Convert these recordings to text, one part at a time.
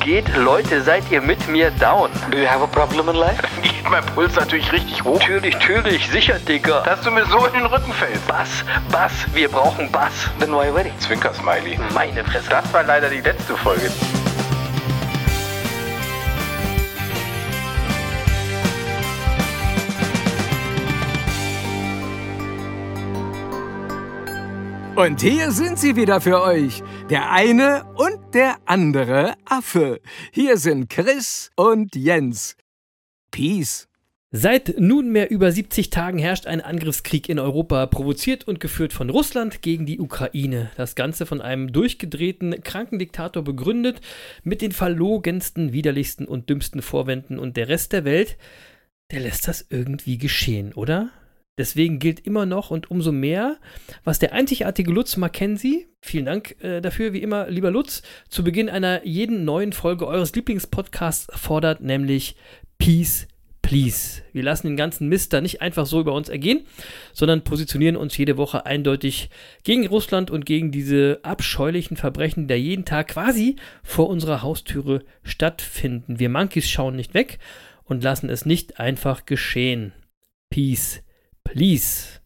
Geht, Leute? Seid ihr mit mir down? Do you have a problem in life? Geht mein Puls natürlich richtig hoch. Natürlich, natürlich, sicher, Digga. Dass du mir so in den Rücken fällst. Bass, Bass, wir brauchen Bass. Then why worry? Zwinker-Smiley. Meine Fresse. Das war leider die letzte Folge. Und hier sind sie wieder für euch. Der eine und der andere Affe. Hier sind Chris und Jens. Peace. Seit nunmehr über 70 Tagen herrscht ein Angriffskrieg in Europa, provoziert und geführt von Russland gegen die Ukraine. Das Ganze von einem durchgedrehten, kranken Diktator begründet, mit den verlogensten, widerlichsten und dümmsten Vorwänden und der Rest der Welt, der lässt das irgendwie geschehen, oder? Deswegen gilt immer noch und umso mehr, was der einzigartige Lutz Mackenzie, vielen Dank äh, dafür, wie immer, lieber Lutz, zu Beginn einer jeden neuen Folge eures Lieblingspodcasts fordert, nämlich Peace, Please. Wir lassen den ganzen Mist da nicht einfach so über uns ergehen, sondern positionieren uns jede Woche eindeutig gegen Russland und gegen diese abscheulichen Verbrechen, die da jeden Tag quasi vor unserer Haustüre stattfinden. Wir Monkeys schauen nicht weg und lassen es nicht einfach geschehen. Peace, please.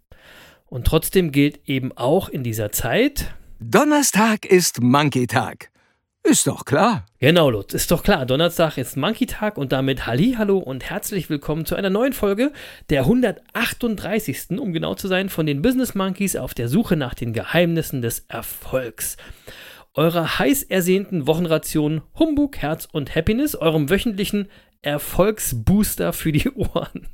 Und trotzdem gilt eben auch in dieser Zeit. Donnerstag ist Monkey-Tag. Ist doch klar. Genau, Lutz, ist doch klar. Donnerstag ist Monkey-Tag und damit Halli, hallo und herzlich willkommen zu einer neuen Folge, der 138. um genau zu sein, von den Business Monkeys auf der Suche nach den Geheimnissen des Erfolgs. Eurer heiß ersehnten Wochenration Humbug, Herz und Happiness, eurem wöchentlichen Erfolgsbooster für die Ohren.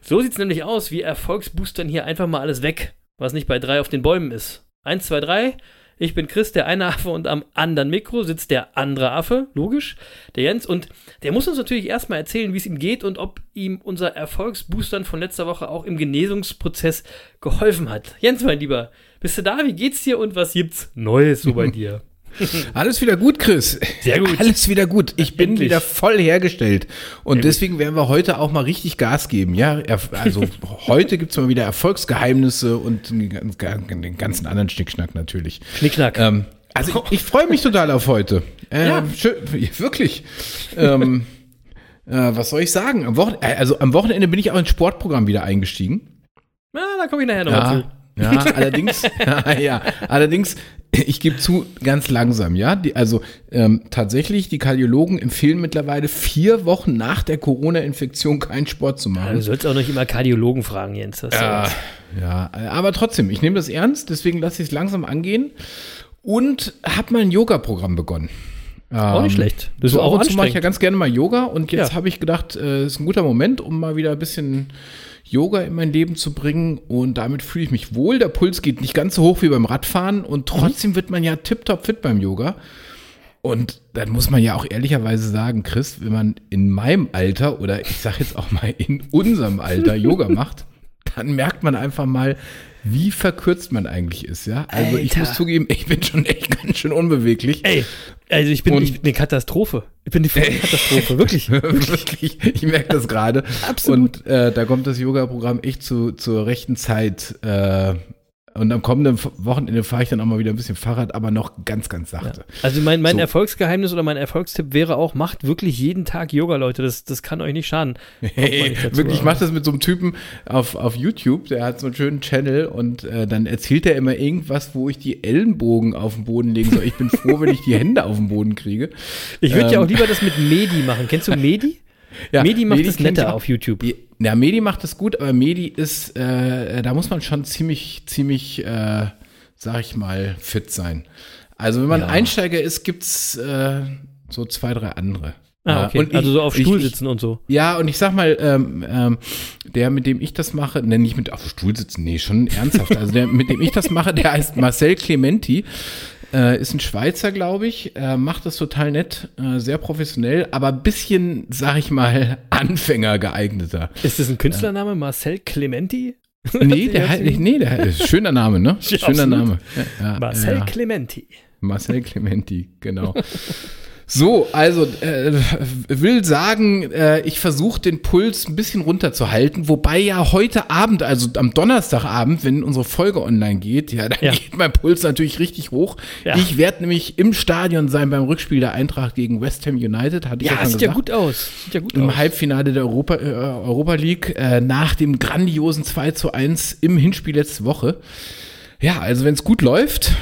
So sieht es nämlich aus. Wir Erfolgsboostern hier einfach mal alles weg, was nicht bei drei auf den Bäumen ist. Eins, zwei, drei. Ich bin Chris, der eine Affe, und am anderen Mikro sitzt der andere Affe, logisch, der Jens. Und der muss uns natürlich erstmal erzählen, wie es ihm geht und ob ihm unser Erfolgsboostern von letzter Woche auch im Genesungsprozess geholfen hat. Jens, mein Lieber, bist du da? Wie geht's dir und was gibt's Neues so bei dir? Alles wieder gut, Chris. Sehr gut. Alles wieder gut. Ich bin Endlich. wieder voll hergestellt. Und Sehr gut. deswegen werden wir heute auch mal richtig Gas geben. Ja, also heute gibt's mal wieder Erfolgsgeheimnisse und den gan- den ganzen anderen Schnickschnack natürlich. Schnickschnack. Ähm, also ich, ich freue mich total auf heute. Äh, Ja. schön, wirklich. ähm, äh, was soll ich sagen? Am, Wochen äh, also am Wochenende bin ich auch ins Sportprogramm wieder eingestiegen. Na, da komme ich nachher nochmal zu. Ja, ja, allerdings, ja, ja, allerdings, ich gebe zu, ganz langsam, ja. Die, also ähm, tatsächlich, die Kardiologen empfehlen mittlerweile vier Wochen nach der Corona-Infektion keinen Sport zu Du machen. sollst auch nicht immer Kardiologen fragen, Jens. Ist Ja, ja, aber trotzdem, ich nehme das ernst, deswegen lasse ich es langsam angehen und habe mal ein Yoga-Programm begonnen. auch nicht Ähm, schlecht. Das so ist auch und zu mache ich ja ganz gerne mal Yoga und jetzt Ja. habe ich gedacht, es ist ein guter Moment, um mal wieder ein bisschen Yoga in mein Leben zu bringen und damit fühle ich mich wohl. Der Puls geht nicht ganz so hoch wie beim Radfahren und trotzdem wird man ja tiptop fit beim Yoga. Und dann muss man ja auch ehrlicherweise sagen, Chris, wenn man in meinem Alter oder ich sage jetzt auch mal in unserem Alter Yoga macht, dann merkt man einfach mal, wie verkürzt man eigentlich ist, ja. Also ich Alter. muss zugeben, ich bin schon echt ganz schön unbeweglich. Ey, also ich bin, Und- ich bin eine Katastrophe. Ich bin die volle Katastrophe, wirklich. Wirklich, ich merke das gerade. Absolut. Und äh, da kommt das Yoga-Programm echt zu, zur rechten Zeit. Äh, und am kommenden Wochenende fahre ich dann auch mal wieder ein bisschen Fahrrad, aber noch ganz, ganz sachte. Also mein, mein So. Erfolgsgeheimnis oder mein Erfolgstipp wäre auch, macht wirklich jeden Tag Yoga, Leute. Das, das kann euch nicht schaden. Hey, nicht dazu, wirklich, ich mache das mit so einem Typen auf, auf YouTube, der hat so einen schönen Channel und äh, dann erzählt er immer irgendwas, wo ich die Ellenbogen auf den Boden legen soll. Ich bin froh, wenn ich die Hände auf den Boden kriege. Ich würde ja Ähm. auch lieber das mit Medi machen. Kennst du Medi? Medi macht das ich netter auf YouTube. Ja, Medi macht das gut, aber Medi ist, äh, da muss man schon ziemlich, ziemlich, äh, sag ich mal, fit sein. Also wenn man Ja. Einsteiger ist, gibt's äh, so zwei, drei andere. Ah, Ja, okay. und ich- also so auf ich- Stuhl ich- sitzen und so. Ja, und ich sag mal, ähm, ähm, der, mit dem ich das mache, ne, nicht mit auf Stuhl sitzen, nee, schon ernsthaft. Also der, mit dem ich das mache, der heißt Marcel Clementi. Äh, ist ein Schweizer, glaube ich, äh, macht das total nett, äh, sehr professionell, aber ein bisschen, sag ich mal, Anfänger geeigneter. Ist das ein Künstlername? Marcel Clementi? Nee, der, halt- nee, der ist schöner Name, ne? Ja, schöner absolut. Name. Ja, Marcel ja. Clementi. Marcel Clementi, genau. So, also äh, will sagen, äh, ich versuche den Puls ein bisschen runterzuhalten, wobei ja heute Abend, also am Donnerstagabend, wenn unsere Folge online geht, ja, dann Ja. geht mein Puls natürlich richtig hoch. Ja. Ich werde nämlich im Stadion sein beim Rückspiel der Eintracht gegen West Ham United, hatte ich ja, Ja, schon sieht ja gesagt. gut aus. Sieht ja gut Im aus. Halbfinale der Europa, äh, Europa League äh, nach dem grandiosen 2 zu 1 im Hinspiel letzte Woche. Ja, also wenn es gut läuft,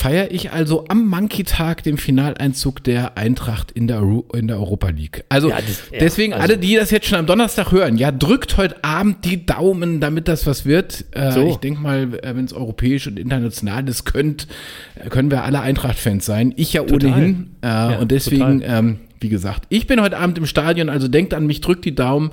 feiere ich also am Monkey-Tag den Finaleinzug der Eintracht in der, Euro- in der Europa League. Also Ja, das- ja, deswegen also- alle, die das jetzt schon am Donnerstag hören, ja, drückt heute Abend die Daumen, damit das was wird. Äh, So. Ich denke mal, wenn es europäisch und international ist, könnt, äh, können wir alle Eintracht-Fans sein. Ich ja Total. ohnehin. Äh, und deswegen, ähm, wie gesagt, ich bin heute Abend im Stadion, also denkt an mich, drückt die Daumen.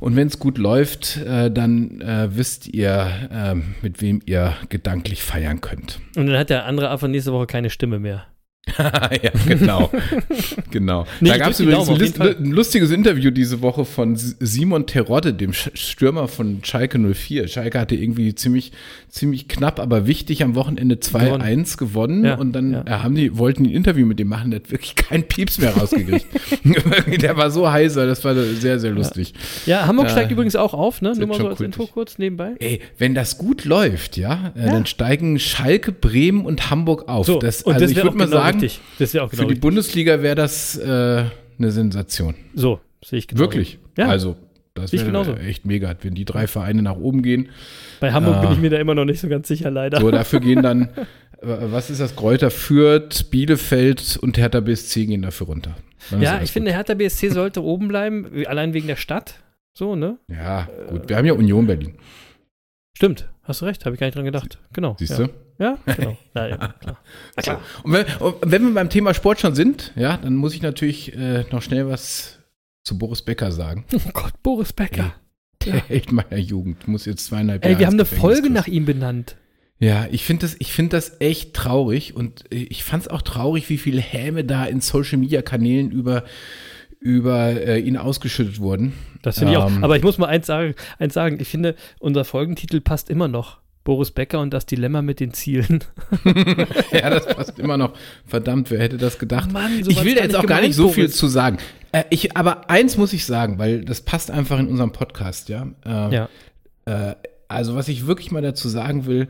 Und wenn es gut läuft, äh, dann äh, wisst ihr, äh, mit wem ihr gedanklich feiern könnt. Und dann hat der andere Affe nächste Woche keine Stimme mehr. ja, genau. genau. Nee, da gab es übrigens Daumen, ein, lustiges Interview diese Woche von Simon Terodde, dem Stürmer von Schalke 04. Schalke hatte irgendwie ziemlich, ziemlich knapp, aber wichtig am Wochenende 2-1 gewonnen. Ja, und dann ja. äh, haben die, wollten die ein Interview mit dem machen, der hat wirklich keinen Pieps mehr rausgekriegt. der war so heiser, das war sehr, sehr lustig. Ja, Hamburg Ja. steigt übrigens auch auf, ne? Nur mal so als. Info kurz nebenbei. Ey, wenn das gut läuft, ja, äh, dann steigen Schalke, Bremen und Hamburg auf. So, das, und also das ich würde mal genau sagen, richtig. Das auch für genau die richtig. Bundesliga wäre das äh, eine Sensation. So, sehe ich genau. Wirklich. Ja, Also, das wäre genauso. echt mega, wenn die drei Vereine nach oben gehen. bei Hamburg Ah. bin ich mir da immer noch nicht so ganz sicher, leider. So, dafür gehen dann, äh, was ist das? Kräuter Fürth, Bielefeld und Hertha BSC gehen dafür runter. Dann ja, ich finde, gut. Hertha BSC sollte oben bleiben, allein wegen der Stadt. So, ne? Ja, gut. Wir haben ja Union Berlin. Stimmt, hast du recht, habe ich gar nicht dran gedacht. Genau. Siehst ja. du? Ja, genau. Na, ja, klar. Klar. Und wenn, und wenn wir beim Thema Sport schon sind, ja, dann muss ich natürlich äh, noch schnell was zu Boris Becker sagen. Oh Gott, Boris Becker. Der Held meiner Jugend. Muss jetzt zweieinhalb Ey, Jahre wir haben eine Folge nach ihm benannt. Ja, ich finde das, ich finde das echt traurig und äh, ich fand es auch traurig, wie viele Häme da in Social Media Kanälen über, über äh, ihn ausgeschüttet wurden. Das finde ich auch. Ähm. Aber ich muss mal eins sagen, eins sagen. Ich finde, unser Folgentitel passt immer noch. Boris Becker und das Dilemma mit den Zielen. ja, das passt immer noch. Verdammt, wer hätte das gedacht? Mann, ich will da jetzt auch gar nicht so viel Boris. zu sagen. Äh, ich, aber eins muss ich sagen, weil das passt einfach in unserem Podcast, ja. Äh, Ja. Äh, also, was ich wirklich mal dazu sagen will,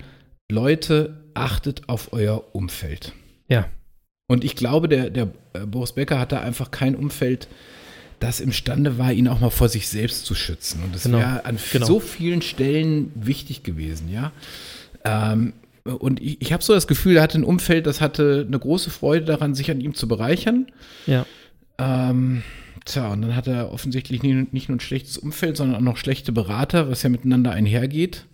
Leute, achtet auf euer Umfeld. Ja. Und ich glaube, der, der äh, Boris Becker hatte einfach kein Umfeld, das imstande war, ihn auch mal vor sich selbst zu schützen. Und das Genau, wäre an genau. so vielen Stellen wichtig gewesen, ja. Ähm, und ich, ich habe so das Gefühl, er hatte ein Umfeld, das hatte eine große Freude daran, sich an ihm zu bereichern. Ja. Ähm, tja, und dann hat er offensichtlich nicht, nicht nur ein schlechtes Umfeld, sondern auch noch schlechte Berater, was ja miteinander einhergeht.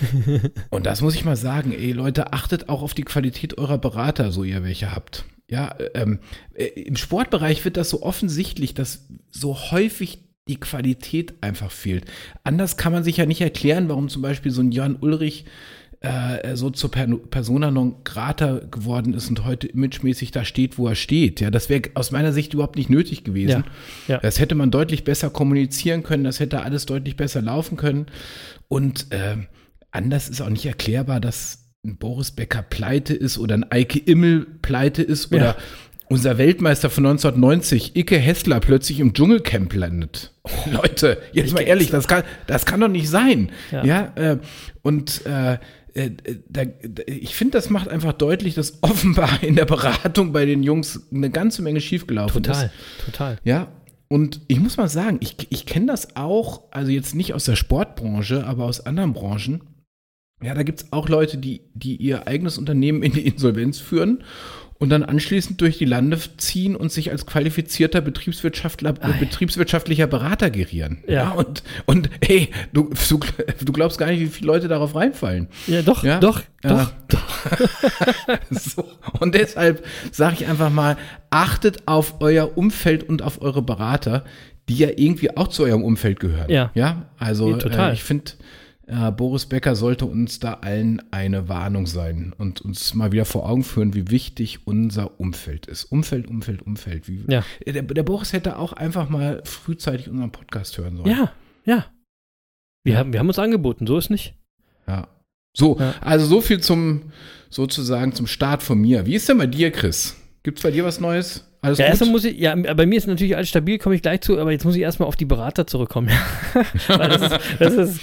und das muss ich mal sagen, ey Leute, achtet auch auf die Qualität eurer Berater, so ihr welche habt. Ja, ähm, äh, im Sportbereich wird das so offensichtlich, dass so häufig die Qualität einfach fehlt. Anders kann man sich ja nicht erklären, warum zum Beispiel so ein Jan Ulrich äh, so zur per Persona non grata geworden ist und heute imagemäßig da steht, wo er steht. Ja, das wäre aus meiner Sicht überhaupt nicht nötig gewesen. Ja, ja. Das hätte man deutlich besser kommunizieren können, das hätte alles deutlich besser laufen können. Und ähm, anders ist auch nicht erklärbar, dass ein Boris Becker pleite ist oder ein Eike Immel pleite ist oder Ja. unser Weltmeister von 1990, Icke Hessler, plötzlich im Dschungelcamp landet. Leute, jetzt mal Icke ehrlich, das kann, das kann doch nicht sein. Ja. Ja, äh, und äh, äh, da, ich finde, das macht einfach deutlich, dass offenbar in der Beratung bei den Jungs eine ganze Menge schiefgelaufen ist. Total, total. Ja, und ich muss mal sagen, ich, ich kenne das auch, also jetzt nicht aus der Sportbranche, aber aus anderen Branchen. Ja, da gibt es auch Leute, die, die ihr eigenes Unternehmen in die Insolvenz führen und dann anschließend durch die Lande ziehen und sich als qualifizierter Betriebswirtschaftler, äh, betriebswirtschaftlicher Berater gerieren. Ja. und, und hey, du, du, du glaubst gar nicht, wie viele Leute darauf reinfallen. Ja, doch, Ja? doch, Ja. doch. So. Und deshalb sage ich einfach mal, achtet auf euer Umfeld und auf eure Berater, die ja irgendwie auch zu eurem Umfeld gehören. Ja. Ja, also Nee, total. Äh, ich finde, äh, Boris Becker sollte uns da allen eine Warnung sein und uns mal wieder vor Augen führen, wie wichtig unser Umfeld ist. Umfeld, Umfeld, Umfeld. Wie, Ja. der, der Boris hätte auch einfach mal frühzeitig unseren Podcast hören sollen. Ja, ja. Wir haben, wir haben uns angeboten, so ist nicht. Ja. So, Ja. also so viel zum, sozusagen zum Start von mir. Wie ist denn bei dir, Chris? Gibt's bei dir was Neues? Alles Ja, erstmal muss ich, ja, bei mir ist natürlich alles stabil, komme ich gleich zu, aber jetzt muss ich erstmal auf die Berater zurückkommen. Weil das, ist, das, ist,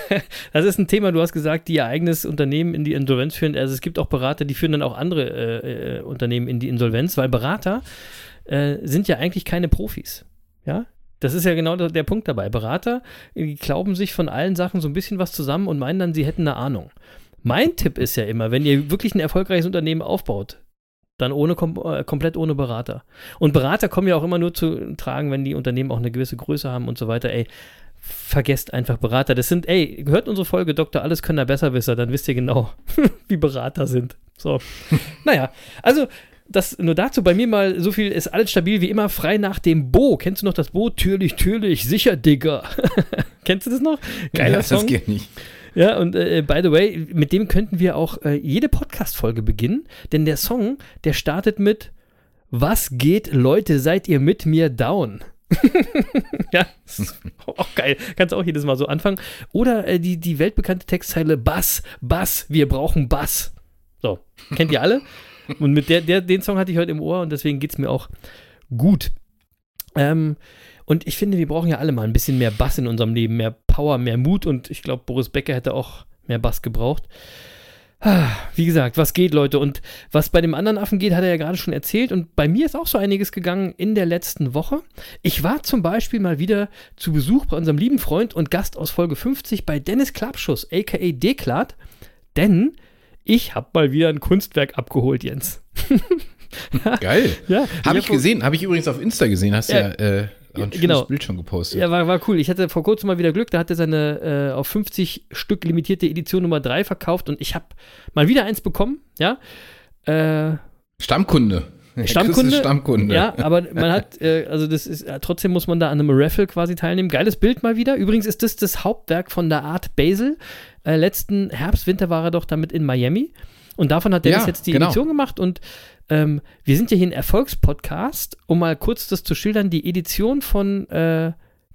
das ist ein Thema, du hast gesagt, die ihr eigenes Unternehmen in die Insolvenz führen. Also es gibt auch Berater, die führen dann auch andere äh, äh, Unternehmen in die Insolvenz, weil Berater äh, sind ja eigentlich keine Profis. Ja, das ist ja genau der, der Punkt dabei. Berater die glauben sich von allen Sachen so ein bisschen was zusammen und meinen dann, sie hätten eine Ahnung. Mein Tipp ist ja immer, wenn ihr wirklich ein erfolgreiches Unternehmen aufbaut, dann ohne kom äh, komplett ohne Berater. Und Berater kommen ja auch immer nur zu tragen, wenn die Unternehmen auch eine gewisse Größe haben und so weiter. Ey, vergesst einfach Berater. Das sind, ey, hört unsere Folge Dr. Alles können Besserwisser, dann wisst ihr genau, wie Berater sind. So. naja, also das nur dazu bei mir mal so viel ist alles stabil wie immer frei nach dem Bo. Kennst du noch das Bo? Türlich, türlich, sicher, Digga. Kennst du das noch? Geiler ja, Song. das geht nicht. Ja, und äh, by the way, mit dem könnten wir auch äh, jede Podcast-Folge beginnen, denn der Song, der startet mit Was geht, Leute, seid ihr mit mir down? ja, auch geil. Kannst auch jedes Mal so anfangen. Oder äh, die, die weltbekannte Textzeile Bass, Bass, wir brauchen Bass. So, kennt ihr alle? Und mit der, der, den Song hatte ich heute im Ohr und deswegen geht es mir auch gut. Ähm, und ich finde, wir brauchen ja alle mal ein bisschen mehr Bass in unserem Leben, mehr Power, mehr Mut. Und ich glaube, Boris Becker hätte auch mehr Bass gebraucht. Wie gesagt, was geht, Leute? Und was bei dem anderen Affen geht, hat er ja gerade schon erzählt. Und bei mir ist auch so einiges gegangen in der letzten Woche. Ich war zum Beispiel mal wieder zu Besuch bei unserem lieben Freund und Gast aus Folge 50 bei Dennis Klappschuss, a.k.a. Deklat. Denn ich habe mal wieder ein Kunstwerk abgeholt, Jens. Geil. Ja, Habe hab ich gesehen, habe ich übrigens auf Insta gesehen, hast Ja. ja, äh, ein schönes genau. Bild schon gepostet. Ja, war, war cool. Ich hatte vor kurzem mal wieder Glück. Da hat er seine äh, auf 50 Stück limitierte Edition Nummer 3 verkauft und ich habe mal wieder eins bekommen. Ja. Äh, Stammkunde. Stammkunde. Stammkunde. Ja, aber man hat, äh, also das ist, äh, trotzdem muss man da an einem Raffle quasi teilnehmen. Geiles Bild mal wieder. Übrigens ist das das Hauptwerk von der Art Basel. Äh, letzten Herbst, Winter war er doch damit in Miami. Und davon hat Dennis Ja, jetzt die genau. Edition gemacht. Und ähm, wir sind ja hier ein Erfolgspodcast. Um mal kurz das zu schildern, die Edition von äh,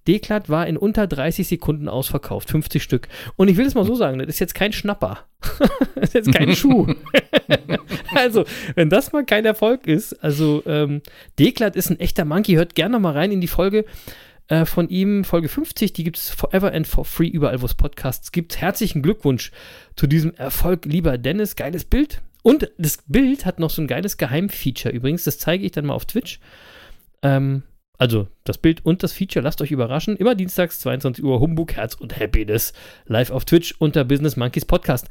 Deklat war in unter 30 Sekunden ausverkauft. 50 Stück. Und ich will es mal so sagen, das ist jetzt kein Schnapper. das ist jetzt kein Schuh. also, wenn das mal kein Erfolg ist, also ähm, Deklat ist ein echter Monkey, hört gerne noch mal rein in die Folge äh, von ihm, Folge 50, die gibt es forever and for free, überall wo es Podcasts gibt. Herzlichen Glückwunsch zu diesem Erfolg, lieber Dennis, geiles Bild. Und das Bild hat noch so ein geiles Geheimfeature übrigens, das zeige ich dann mal auf Twitch. Ähm, also das Bild und das Feature, lasst euch überraschen. Immer dienstags, 22 Uhr, Humbug, Herz und Happiness. Live auf Twitch unter Business Monkeys Podcast.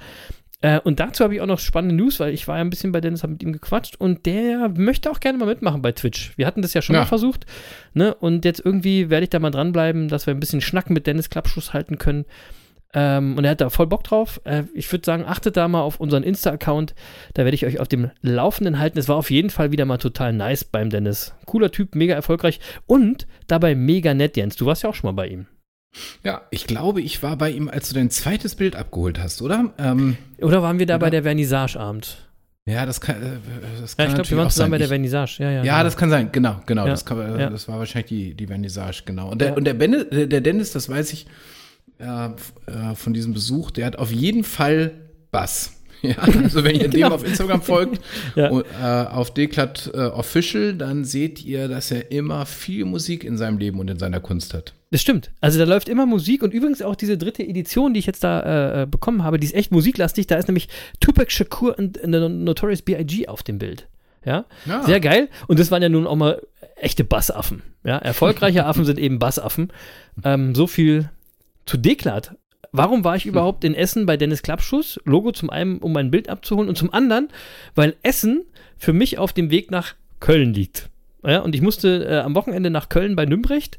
Äh, und dazu habe ich auch noch spannende News, weil ich war ja ein bisschen bei Dennis, habe mit ihm gequatscht und der möchte auch gerne mal mitmachen bei Twitch. Wir hatten das ja schon Ja. mal versucht. Ne? Und jetzt irgendwie werde ich da mal dranbleiben, dass wir ein bisschen Schnacken mit Dennis Klappschuss halten können. Ähm, und er hat da voll Bock drauf. Äh, ich würde sagen, achtet da mal auf unseren Insta-Account. Da werde ich euch auf dem Laufenden halten. Es war auf jeden Fall wieder mal total nice beim Dennis. Cooler Typ, mega erfolgreich und dabei mega nett, Jens. Du warst ja auch schon mal bei ihm. Ja, ich glaube, ich war bei ihm, als du dein zweites Bild abgeholt hast, oder? Ähm, Oder waren wir da bei der Vernissage-Abend? ja, das kann, äh, das Ja, kann ich glaube, wir waren zusammen sein. bei der Vernissage. Ja, ja, Ja, genau. das kann sein, genau, genau. Ja, Das, kann, äh, ja. das war wahrscheinlich die, die Vernissage, genau. Und der, Ja. und der, Benne, der Dennis, das weiß ich äh, äh, von diesem Besuch, der hat auf jeden Fall Bass. Ja, also wenn ihr Genau. dem auf Instagram folgt, Ja. und, äh, auf Deklat äh, Official, dann seht ihr, dass er immer viel Musik in seinem Leben und in seiner Kunst hat. Das stimmt. Also da läuft immer Musik und übrigens auch diese dritte Edition, die ich jetzt da äh, bekommen habe, die ist echt musiklastig. Da ist nämlich Tupac Shakur und äh, Notorious B.I.G. auf dem Bild. Ja, Ja. sehr geil. Und das waren ja nun auch mal echte Bassaffen. Ja, erfolgreiche Affen sind eben Bassaffen. Ähm, so viel zu Deklat. Warum war ich überhaupt in Essen bei Dennis Klappschuss? Logo zum einen, um mein Bild abzuholen und zum anderen, weil Essen für mich auf dem Weg nach Köln liegt. Ja, und ich musste äh, am Wochenende nach Köln bei Nümbrecht.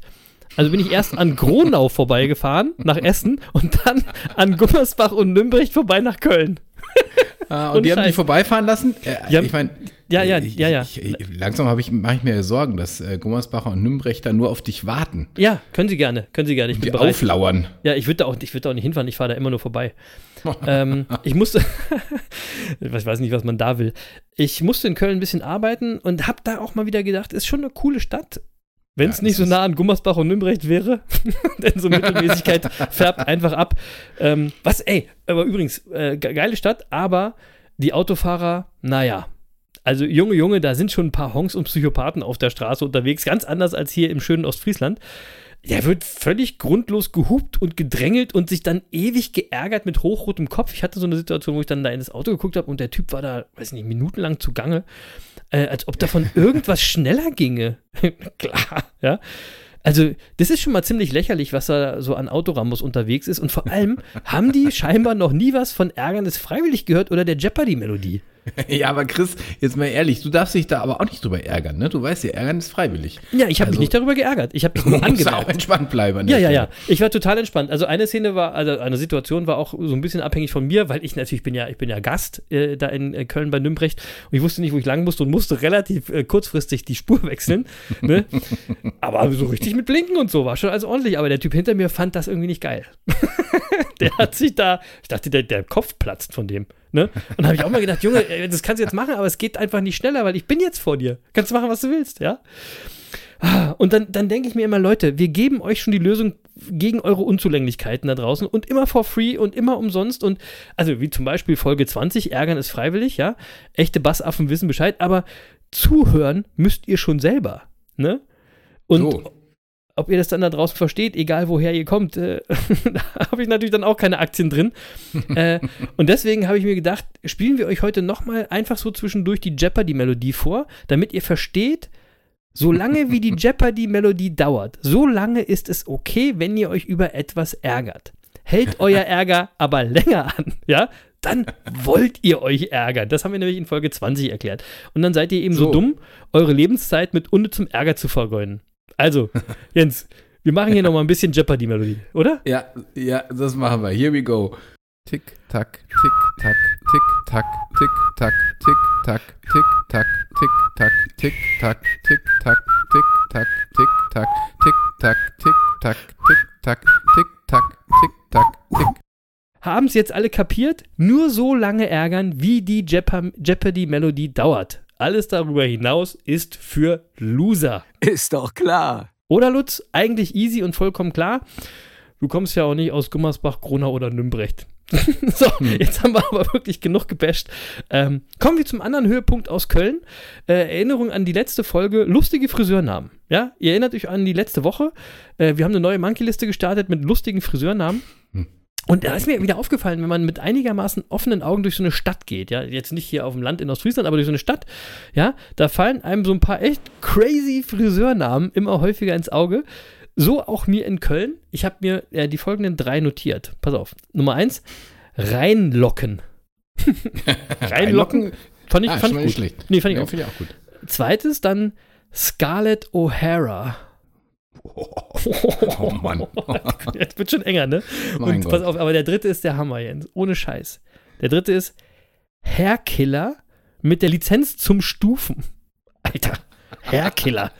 Also bin ich erst an Gronau vorbeigefahren, nach Essen, und dann an Gummersbach und Nümbrecht vorbei nach Köln. Ah, Und und die haben dich vorbeifahren lassen? Äh, haben- ich meine, Ja, ja, ja, ja. Ich, ich, langsam habe ich, mache ich mir Sorgen, dass äh, Gummersbacher und Nümbrechter nur auf dich warten. Ja, können Sie gerne, können Sie gerne. Ich bin Die bereit. auflauern. Ja, ich würde da, auch- ich da auch nicht hinfahren, ich fahre da immer nur vorbei. ähm, ich musste, ich weiß nicht, was man da will. Ich musste in Köln ein bisschen arbeiten und habe da auch mal wieder gedacht, ist schon eine coole Stadt. Wenn es Ja, nicht so nah an Gummersbach und Nürnberg wäre, denn so Mittelmäßigkeit färbt einfach ab. Ähm, was, ey, aber übrigens, äh, ge- geile Stadt, aber die Autofahrer, naja. Also Junge, Junge, da sind schon ein paar Honks und Psychopathen auf der Straße unterwegs, ganz anders als hier im schönen Ostfriesland. Der wird völlig grundlos gehupt und gedrängelt und sich dann ewig geärgert mit hochrotem Kopf. Ich hatte so eine Situation, wo ich dann da in das Auto geguckt habe und der Typ war da, weiß nicht, minutenlang zugange, äh, als ob davon irgendwas schneller ginge. Klar, ja. Also, das ist schon mal ziemlich lächerlich, was da so an Autorambos unterwegs ist. Und vor allem haben die scheinbar noch nie was von Ärgernis freiwillig gehört oder der Jeopardy-Melodie. Ja, aber Chris, jetzt mal ehrlich, du darfst dich da aber auch nicht drüber ärgern, ne? Du weißt ja, ärgern ist freiwillig. Ja, ich habe mich Also- nicht darüber geärgert. Ich habe das nur Du musst auch angemerkt. entspannt bleiben. Ja, ja, Stelle. ja. Ich war total entspannt. Also eine Szene war, also eine Situation war auch so ein bisschen abhängig von mir, weil ich natürlich bin ja, ich bin ja Gast äh, da in äh, Köln bei Nümbrecht und ich wusste nicht, wo ich lang musste und musste relativ äh, kurzfristig die Spur wechseln. ne? Aber so richtig mit Blinken und so war schon alles ordentlich. Aber der Typ hinter mir fand das irgendwie nicht geil. Der hat sich da, ich dachte, der, der Kopf platzt von dem. Ne? Und habe ich auch mal gedacht, Junge, das kannst du jetzt machen, aber es geht einfach nicht schneller, weil ich bin jetzt vor dir. Kannst du machen, was du willst, ja? Und dann, dann denke ich mir immer, Leute, wir geben euch schon die Lösung gegen eure Unzulänglichkeiten da draußen und immer for free und immer umsonst und also wie zum Beispiel Folge 20, Ärgern ist freiwillig, ja. Echte Bassaffen wissen Bescheid, aber zuhören müsst ihr schon selber, ne? Und So. Ob ihr das dann da draußen versteht, egal woher ihr kommt, äh, da habe ich natürlich dann auch keine Aktien drin. äh, und deswegen habe ich mir gedacht, spielen wir euch heute nochmal einfach so zwischendurch die Jeopardy-Melodie vor, damit ihr versteht, solange wie die Jeopardy-Melodie dauert, solange ist es okay, wenn ihr euch über etwas ärgert. Hält euer Ärger aber länger an, ja? Dann wollt ihr euch ärgern. Das haben wir nämlich in Folge 20 erklärt. Und dann seid ihr eben so, So. dumm, eure Lebenszeit mit unnützem Ärger zu vergeuden. Also, Jens, wir machen hier nochmal ein bisschen Jeopardy-Melodie, oder? Ja, ja, das machen wir. Here we go. Tick, tack, tick, tack, tick, tack, tick, tack, tick, tack, tick, tack, tick, tack, tick, tack, tick, tack, tick, tack, tick, tack, tick, tack, tick, tack, tick, tack, tick, tack, tick, tack, tick. Haben es jetzt alle kapiert? Nur so lange ärgern, wie die Jeopardy-Melodie dauert. Alles darüber hinaus ist für Loser. Ist doch klar. Oder Lutz? Eigentlich easy und vollkommen klar. Du kommst ja auch nicht aus Gummersbach, Gronau oder Nümbrecht. so, jetzt haben wir aber wirklich genug gebasht. Ähm, kommen wir zum anderen Höhepunkt aus Köln. Äh, Erinnerung an die letzte Folge, lustige Friseurnamen. Ja, ihr erinnert euch an die letzte Woche. Äh, wir haben eine neue Monkey-Liste gestartet mit lustigen Friseurnamen. Und da ist mir wieder aufgefallen, wenn man mit einigermaßen offenen Augen durch so eine Stadt geht, ja, jetzt nicht hier auf dem Land in Ostfriesland, aber durch so eine Stadt, ja, da fallen einem so ein paar echt crazy Friseurnamen immer häufiger ins Auge. So auch mir in Köln. Ich habe mir äh, die folgenden drei notiert. Pass auf. Nummer eins, Reinlocken. Reinlocken fand ich, Ah, fand ich nicht gut. schlecht. Nee, fand ich Ja, auch. finde ich auch gut. Zweites dann Scarlett O'Hara. Oh Mann. Jetzt wird schon enger, ne? Mein Und Gott. pass auf, aber der dritte ist der Hammer, Jens. Ohne Scheiß. Der dritte ist Hairkiller mit der Lizenz zum Stufen. Alter, Hairkiller.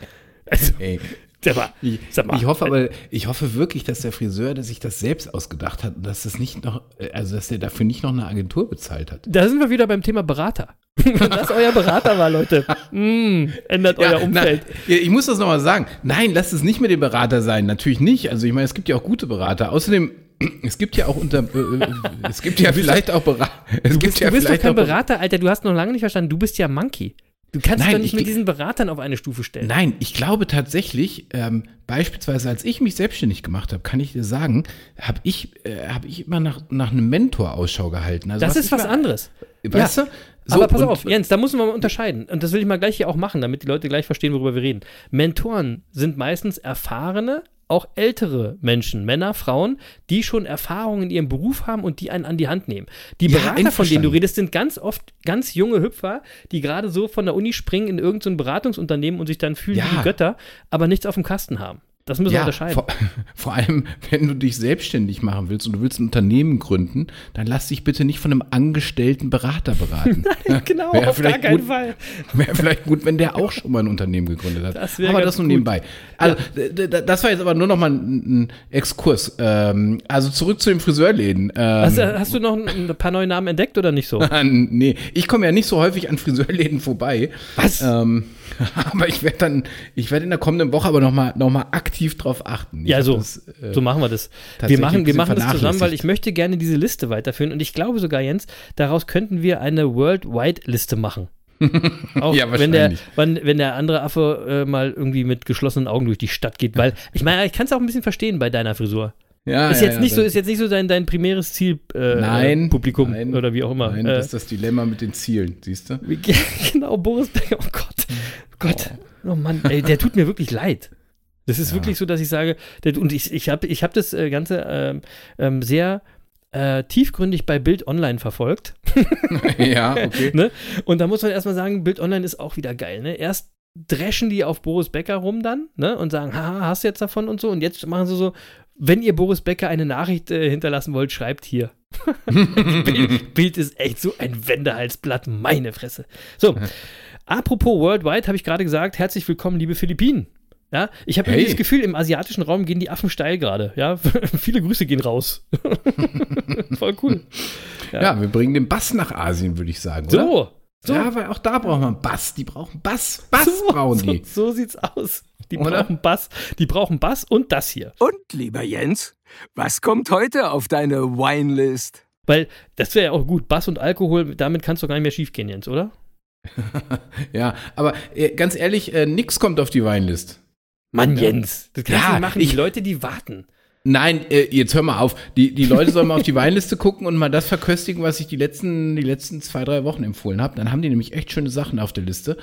Also, Ey, sag mal, ich, sag mal. ich hoffe aber, ich hoffe wirklich, dass der Friseur, der sich das selbst ausgedacht hat und dass das nicht noch, äh, also dass der dafür nicht noch eine Agentur bezahlt hat. Da sind wir wieder beim Thema Berater. Wenn das euer Berater war, Leute, mm, ändert euer Umfeld. Na, ich muss das nochmal sagen. Nein, lasst es nicht mit dem Berater sein. Natürlich nicht. Also ich meine, es gibt ja auch gute Berater. Außerdem, es gibt ja auch unter, äh, äh, es gibt ja vielleicht auch Berater. Es Du gibt bist, ja du bist doch kein Berater, Alter. Du hast noch lange nicht verstanden. Du bist ja Monkey. Du kannst dich Nein, doch nicht ich- mit diesen Beratern auf eine Stufe stellen. Nein, ich glaube tatsächlich, ähm, beispielsweise als ich mich selbstständig gemacht habe, kann ich dir sagen, habe ich, äh, hab ich immer nach, nach einem Mentor Ausschau gehalten. Also Das ist was anderes. Weißt Ja. du? Aber pass auf, Jens, da müssen wir mal unterscheiden. Und das will ich mal gleich hier auch machen, damit die Leute gleich verstehen, worüber wir reden. Mentoren sind meistens erfahrene, auch ältere Menschen, Männer, Frauen, die schon Erfahrungen in ihrem Beruf haben und die einen an die Hand nehmen. Die Ja, Berater, von denen du redest, sind ganz oft ganz junge Hüpfer, die gerade so von der Uni springen in irgendein Beratungsunternehmen und sich dann fühlen Ja. wie die Götter, aber nichts auf dem Kasten haben. Das müssen wir unterscheiden. Vor, vor allem, wenn du dich selbstständig machen willst und du willst ein Unternehmen gründen, dann lass dich bitte nicht von einem angestellten Berater beraten. genau, Wäre auf gar keinen gut, Fall. Wäre vielleicht gut, wenn der auch schon mal ein Unternehmen gegründet hat. Das wäre aber das nur gut. nebenbei. Also, d- das war jetzt aber nur noch mal ein, ein Exkurs. Ähm, also zurück zu den Friseurläden. Ähm, Hast, du- hast du noch ein, ein paar neue Namen entdeckt oder nicht so? nee, ich komme ja nicht so häufig an Friseurläden vorbei. Was? Ähm, aber ich werde dann, ich werde in der kommenden Woche aber noch mal, noch mal aktiv drauf achten. Ich Ja, so, das, äh, so machen wir das. Wir machen, wir machen das zusammen, weil ich möchte gerne diese Liste weiterführen und ich glaube sogar, Jens, daraus könnten wir eine Worldwide-Liste machen. Auch Ja, wenn der, wenn, wenn der andere Affe äh, mal irgendwie mit geschlossenen Augen durch die Stadt geht, weil ich meine, ich kann es auch ein bisschen verstehen bei deiner Frisur. ja, ist ja, jetzt ja, nicht so, ist jetzt nicht so dein, dein primäres Ziel, äh, Nein, Publikum nein, oder wie auch immer. Nein, äh, das ist das Dilemma mit den Zielen, siehst du? genau, Boris Becker, oh Gott, Gott, oh Mann, ey, der tut mir wirklich leid. Das ist wirklich so, dass ich sage, der, und ich, ich habe ich hab das äh, Ganze ähm, ähm, sehr äh, tiefgründig bei Bild Online verfolgt. ja, okay. ne? Und da muss man erstmal sagen, Bild Online ist auch wieder geil. Ne? Erst dreschen die auf Boris Becker rum dann ne? und sagen, haha, hast du jetzt davon und so. Und jetzt machen sie so, wenn ihr Boris Becker eine Nachricht äh, hinterlassen wollt, schreibt hier. Bild, Bild ist echt so ein Wendehalsblatt, meine Fresse. So, apropos Worldwide, habe ich gerade gesagt, herzlich willkommen, liebe Philippinen. Ja, ich habe Hey. irgendwie das Gefühl, im asiatischen Raum gehen die Affen steil gerade. Ja, viele Grüße gehen raus. Voll cool. Ja. wir bringen den Bass nach Asien, würde ich sagen, oder? So, so. Ja, weil auch da braucht man Bass. Die brauchen Bass. Bass so, brauchen die. So, so sieht's aus. Die Oder? brauchen Bass. Die brauchen Bass und das hier. Und, lieber Jens, was kommt heute auf deine Winelist? Weil das wäre ja auch gut. Bass und Alkohol, damit kannst du gar nicht mehr schief gehen, Jens, oder? Ja, aber äh, ganz ehrlich, äh, nix kommt auf die Weinlist. Mann, Ja. Jens, das kannst du Ja, nicht machen. ich- die Leute, die warten. Nein, äh, jetzt hör mal auf. Die, die Leute sollen mal auf die Weinliste gucken und mal das verköstigen, was ich die letzten, die letzten zwei, drei Wochen empfohlen habe. Dann haben die nämlich echt schöne Sachen auf der Liste.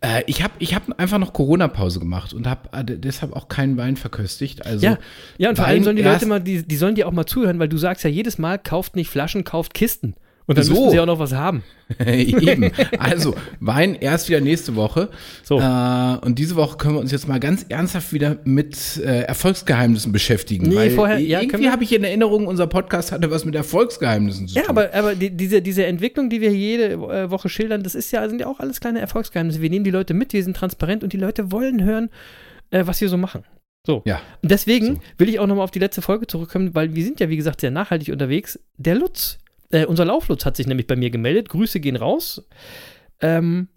Äh, ich habe ich hab einfach noch Corona-Pause gemacht und habe deshalb auch keinen Wein verköstigt. Also, ja, ja, und vor Wein allem sollen die Leute mal, die, die sollen dir auch mal zuhören, weil du sagst ja jedes Mal, kauft nicht Flaschen, kauft Kisten. Und dann So. müssen sie auch noch was haben. Eben. Also, Wein erst wieder nächste Woche. So. Äh, und diese Woche können wir uns jetzt mal ganz ernsthaft wieder mit äh, Erfolgsgeheimnissen beschäftigen. Nee, vorher- ja, irgendwie habe ich in Erinnerung, unser Podcast hatte was mit Erfolgsgeheimnissen zu Ja, tun. aber, aber die, diese, diese Entwicklung, die wir jede äh, Woche schildern, das ist ja, sind ja auch alles kleine Erfolgsgeheimnisse. Wir nehmen die Leute mit, wir sind transparent und die Leute wollen hören, äh, was wir so machen. So. Ja. Und deswegen So. will ich auch nochmal auf die letzte Folge zurückkommen, weil wir sind ja, wie gesagt, sehr nachhaltig unterwegs. Der Lutz, äh, unser Lauflutz hat sich nämlich bei mir gemeldet. Grüße gehen raus. Ähm,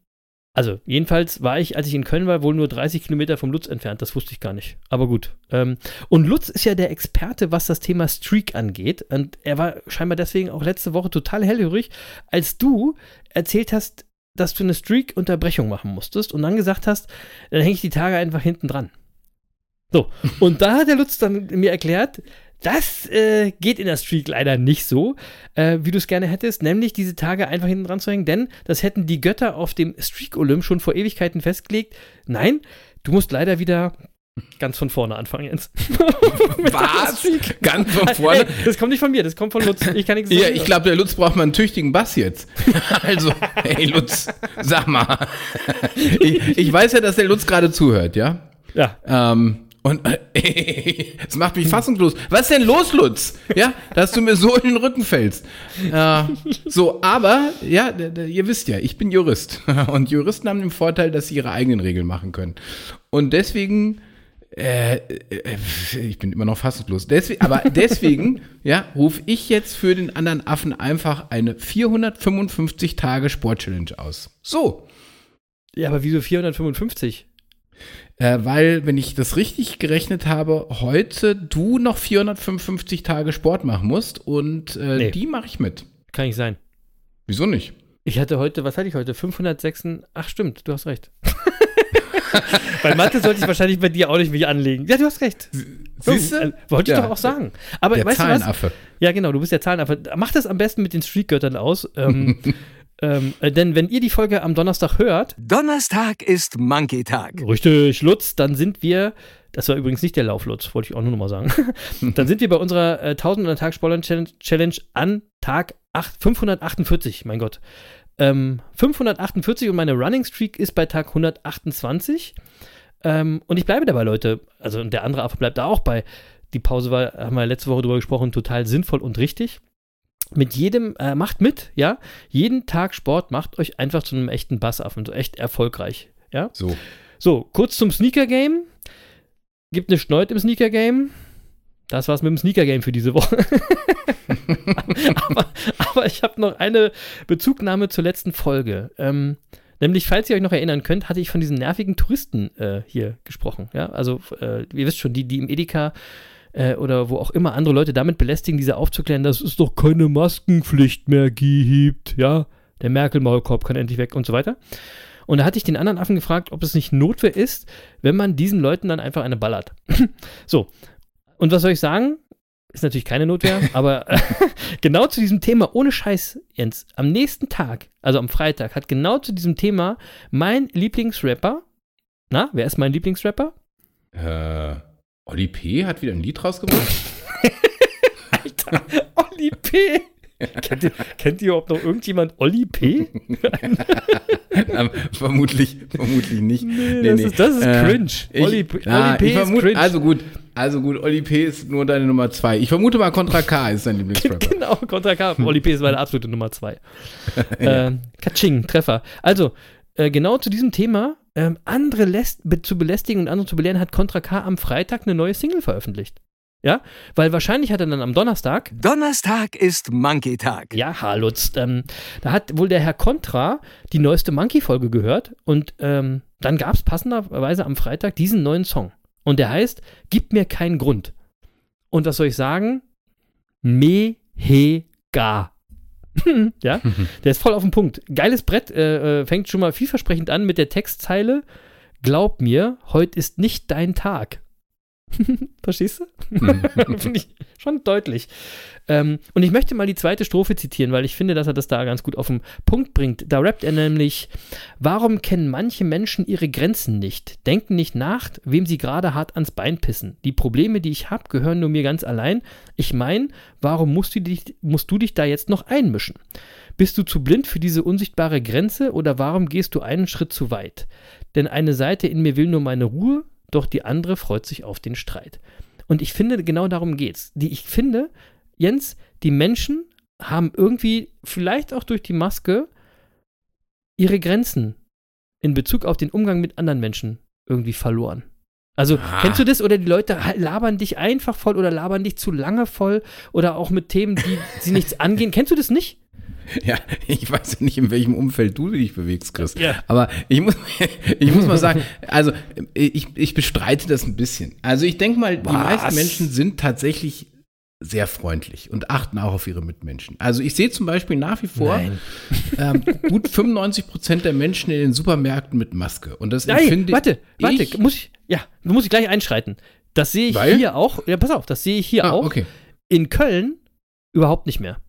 also, jedenfalls war ich, als ich in Köln war, wohl nur 30 Kilometer vom Lutz entfernt. Das wusste ich gar nicht. Aber gut. Ähm, und Lutz ist ja der Experte, was das Thema Streak angeht. Und er war scheinbar deswegen auch letzte Woche total hellhörig, als du erzählt hast, dass du eine Streak-Unterbrechung machen musstest und dann gesagt hast, dann hänge ich die Tage einfach hinten dran. So, und da hat der Lutz dann mir erklärt, das äh, geht in der Streak leider nicht so, äh, wie du es gerne hättest, nämlich diese Tage einfach hinten dran zu hängen, denn das hätten die Götter auf dem Streak-Olymp schon vor Ewigkeiten festgelegt. Nein, du musst leider wieder ganz von vorne anfangen, Jens. Was? Streak. Ganz von vorne? Ey, das kommt nicht von mir, das kommt von Lutz. Ich kann nichts Ja, dafür. ich glaube, der Lutz braucht mal einen tüchtigen Bass jetzt. Also, hey Lutz, sag mal. Ich, ich weiß ja, dass der Lutz gerade zuhört, ja? Ja, Ähm, und äh, es macht mich fassungslos. Was ist denn los, Lutz? Ja, dass du mir so in den Rücken fällst. Äh, so, aber, ja, ihr wisst ja, ich bin Jurist. Und Juristen haben den Vorteil, dass sie ihre eigenen Regeln machen können. Und deswegen, äh, äh, ich bin immer noch fassungslos. Deswegen, aber deswegen, ja, rufe ich jetzt für den anderen Affen einfach eine 455 Tage Sport-Challenge aus. So. ja, aber wieso 455? Äh, weil, wenn ich das richtig gerechnet habe, heute du noch 455 Tage Sport machen musst und äh, Nee. die mache ich mit. Kann nicht sein. Wieso nicht? Ich hatte heute, was hatte ich heute? 506. Ach, stimmt, du hast recht. Bei Mathe sollte ich wahrscheinlich bei dir auch nicht mich anlegen. Ja, du hast recht. Siehst Äh, du? Wollte ich Ja, doch auch sagen. Aber Der weißt du was? Zahlenaffe. Ja, genau, du bist der Zahlenaffe. Mach das am besten mit den Streetgöttern aus. Ähm, ähm, äh, denn wenn ihr die Folge am Donnerstag hört, Donnerstag ist Monkey-Tag. richtig, Lutz, dann sind wir, das war übrigens nicht der Lauflutz, wollte ich auch nur noch mal sagen, dann sind wir bei unserer äh, 1000 Tag Spoilern Challenge, Challenge an Tag 8, 548, mein Gott. Ähm, 548 und meine Running Streak ist bei Tag 128. Ähm, und ich bleibe dabei, Leute. Also und der andere Affe bleibt da auch bei. Die Pause war, haben wir letzte Woche drüber gesprochen, total sinnvoll und richtig. Mit jedem, äh, macht mit, ja. Jeden Tag Sport macht euch einfach zu einem echten Bassaffen, so echt erfolgreich, ja. So. So, kurz zum Sneaker-Game. Gibt eine Schneut im Sneaker-Game. Das war's mit dem Sneaker-Game für diese Woche. aber, aber ich habe noch eine Bezugnahme zur letzten Folge. Ähm, nämlich, falls ihr euch noch erinnern könnt, hatte ich von diesen nervigen Touristen äh, hier gesprochen. Ja, also, äh, ihr wisst schon, die, die im Edeka äh, oder wo auch immer andere Leute damit belästigen, diese aufzuklären, dass es doch keine Maskenpflicht mehr gibt. Ja, der Merkel-Maulkorb kann endlich weg und so weiter. Und da hatte ich den anderen Affen gefragt, ob es nicht Notwehr ist, wenn man diesen Leuten dann einfach eine ballert. so. Und was soll ich sagen? Ist natürlich keine Notwehr, aber genau zu diesem Thema, ohne Scheiß, Jens, am nächsten Tag, also am Freitag, hat genau zu diesem Thema mein Lieblingsrapper, na, wer ist mein Lieblingsrapper? Äh, Oli P. hat wieder ein Lied rausgebracht. Alter, Olli P. kennt, ihr, kennt ihr überhaupt noch irgendjemand Olli P? Vermutlich, vermutlich nicht. Nee, das, Ist, das ist Äh, cringe. Ich, Olli, P- ah, Olli P ich ist cringe. Also gut, also gut, Oli P. ist nur deine Nummer zwei. Ich vermute mal, Contra K ist dein Lieblingsrapper. Genau, Contra K. Oli P. ist meine absolute Nummer zwei. äh, Katsching, Treffer. Also, äh, genau zu diesem Thema, ähm, andere lässt, be zu belästigen und andere zu belehren, hat Contra K am Freitag eine neue Single veröffentlicht. Ja, weil wahrscheinlich hat er dann am Donnerstag Donnerstag ist Monkey-Tag. Ja, Halutz. Ähm, da hat wohl der Herr Contra die neueste Monkey-Folge gehört und ähm, dann gab es passenderweise am Freitag diesen neuen Song. Und der heißt Gib mir keinen Grund. Und was soll ich sagen? Mega. ja, der ist voll auf den Punkt. Geiles Brett, äh, äh, fängt schon mal vielversprechend an mit der Textzeile Glaub mir, heute ist nicht dein Tag. Verstehst du? Finde ich schon deutlich. Ähm, und ich möchte mal die zweite Strophe zitieren, weil ich finde, dass er das da ganz gut auf den Punkt bringt. Da rappt er nämlich: Warum kennen manche Menschen ihre Grenzen nicht? Denken nicht nach, wem sie gerade hart ans Bein pissen. Die Probleme, die ich habe, gehören nur mir ganz allein. Ich meine, warum musst du, dich, musst du dich da jetzt noch einmischen? Bist du zu blind für diese unsichtbare Grenze oder warum gehst du einen Schritt zu weit? Denn eine Seite in mir will nur meine Ruhe, doch die andere freut sich auf den Streit. Und ich finde, genau darum geht's. Die, ich finde, Jens, die Menschen haben irgendwie, vielleicht auch durch die Maske, ihre Grenzen in Bezug auf den Umgang mit anderen Menschen irgendwie verloren. Also, Ah. kennst du das? Oder die Leute labern dich einfach voll oder labern dich zu lange voll oder auch mit Themen, die sie nichts angehen. Kennst du das nicht? Ja, ich weiß ja nicht, in welchem Umfeld du dich bewegst, Chris. Ja. Aber ich muss, ich muss mal sagen, also ich, ich bestreite das ein bisschen. Also ich denke mal, die Was? meisten Menschen sind tatsächlich sehr freundlich und achten auch auf ihre Mitmenschen. Also ich sehe zum Beispiel nach wie vor ähm, gut 95 Prozent der Menschen in den Supermärkten mit Maske. Und das Nein, empfinde warte, warte, ich, muss ich, ja, muss ich gleich einschreiten. Das sehe ich Weil? hier auch, ja, pass auf, das sehe ich hier ah, auch. okay. In Köln überhaupt nicht mehr.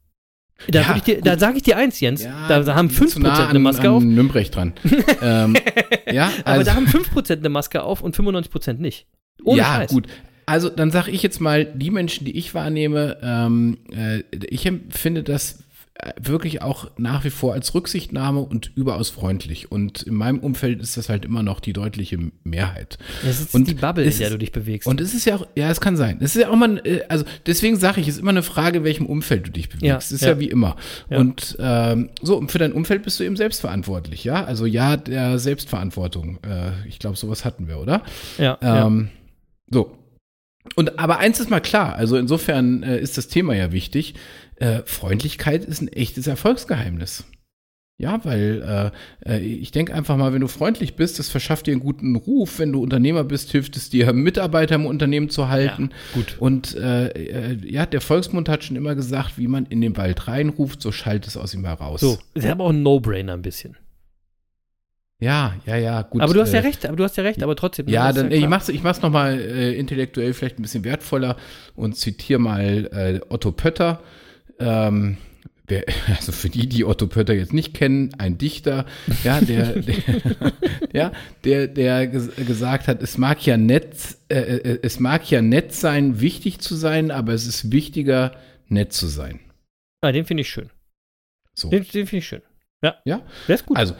Da, Ja, ich dir, da sage ich dir eins, Jens. Ja, da, haben die sind 5% zu nah eine Maske an, auf. an Nürnberg dran. ähm, ja, Aber also, da haben 5% eine Maske auf und 95% nicht. Ohne ja, Scheiß. gut. Also dann sage ich jetzt mal, die Menschen, die ich wahrnehme, ähm, äh, ich empfinde das wirklich auch nach wie vor als Rücksichtnahme und überaus freundlich. Und in meinem Umfeld ist das halt immer noch die deutliche Mehrheit. Das ist Und die Bubble, in der du dich bewegst. Und es ist ja auch, ja, es kann sein. Es ist ja auch mal, äh, also deswegen sage ich, es ist immer eine Frage, in welchem Umfeld du dich bewegst. Ja, Es ist ja. ja, wie immer. Ja. Und ähm, so, und für dein Umfeld bist du eben selbstverantwortlich, ja? Also ja, der Selbstverantwortung. Äh, ich glaube, sowas hatten wir, oder? ja, ja. Ähm, So. Und aber eins ist mal klar, also insofern äh, ist das Thema ja wichtig. Äh, Freundlichkeit ist ein echtes Erfolgsgeheimnis. Ja, weil äh, äh, ich denke einfach mal, wenn du freundlich bist, das verschafft dir einen guten Ruf. Wenn du Unternehmer bist, hilft es dir, Mitarbeiter im Unternehmen zu halten. gut. Und äh, äh, ja, der Volksmund hat schon immer gesagt, wie man in den Wald reinruft, so schallt es aus ihm heraus. So, ist aber auch ein No-Brainer ein bisschen. Ja, ja, ja, gut. aber du hast ja recht, aber du hast ja recht, aber trotzdem. ne, Ja, dann, ich klar. mach's, ich mach's nochmal äh, intellektuell vielleicht ein bisschen wertvoller und zitiere mal äh, Otto Pötter. Ähm, wer, also für die, die Otto Pötter jetzt nicht kennen, ein Dichter, ja, der, der, ja, der, der ges gesagt hat, es mag ja nett, äh, äh, es mag ja nett sein, wichtig zu sein, aber es ist wichtiger, nett zu sein. Ah, den finde ich schön. So. Den, den finde ich schön. Ja. Ja? Der ist gut. Also,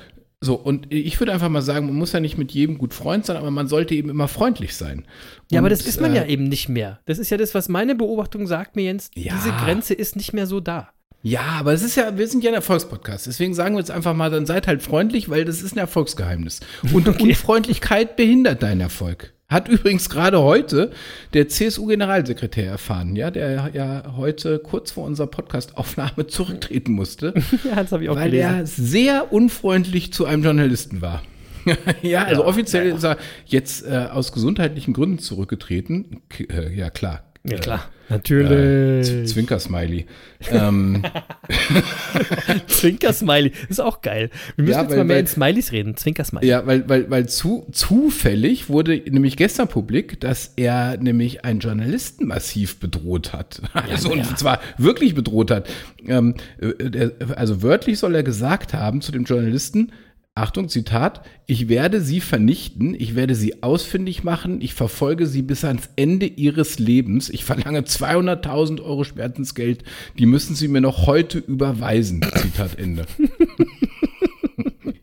So, und ich würde einfach mal sagen, man muss ja nicht mit jedem gut Freund sein, aber man sollte eben immer freundlich sein. Ja, aber Und, das ist man ja äh, eben nicht mehr. Das ist ja das, was meine Beobachtung sagt mir, Jens. Ja. Diese Grenze ist nicht mehr so da. Ja, aber es ist ja, wir sind ja ein Erfolgspodcast. Deswegen sagen wir jetzt einfach mal, dann seid halt freundlich, weil das ist ein Erfolgsgeheimnis. Und Unfreundlichkeit behindert deinen Erfolg. Hat übrigens gerade heute der CSU-Generalsekretär erfahren, ja, der ja heute kurz vor unserer Podcast-Aufnahme zurücktreten musste, Ja, das habe ich auch weil gelesen. er sehr unfreundlich zu einem Journalisten war. ja, also Ja, offiziell naja. ist er jetzt äh, aus gesundheitlichen Gründen zurückgetreten. K äh, ja, klar. Ja, klar. Äh, Natürlich. Zwinker-Smiley. ähm, Zwinker-Smiley. Ist auch geil. Wir müssen Ja, jetzt weil- mal mehr weil- in Smileys reden. Zwinker-Smiley. Ja, weil, weil, weil zu, zufällig wurde nämlich gestern publik, dass er nämlich einen Journalisten massiv bedroht hat. Also, und zwar wirklich bedroht hat. Ähm, äh, der, also wörtlich soll er gesagt haben zu dem Journalisten, Achtung, Zitat, ich werde sie vernichten, ich werde sie ausfindig machen, ich verfolge sie bis ans Ende ihres Lebens, ich verlange 200.000 Euro Schmerzensgeld, die müssen sie mir noch heute überweisen. Zitat Ende.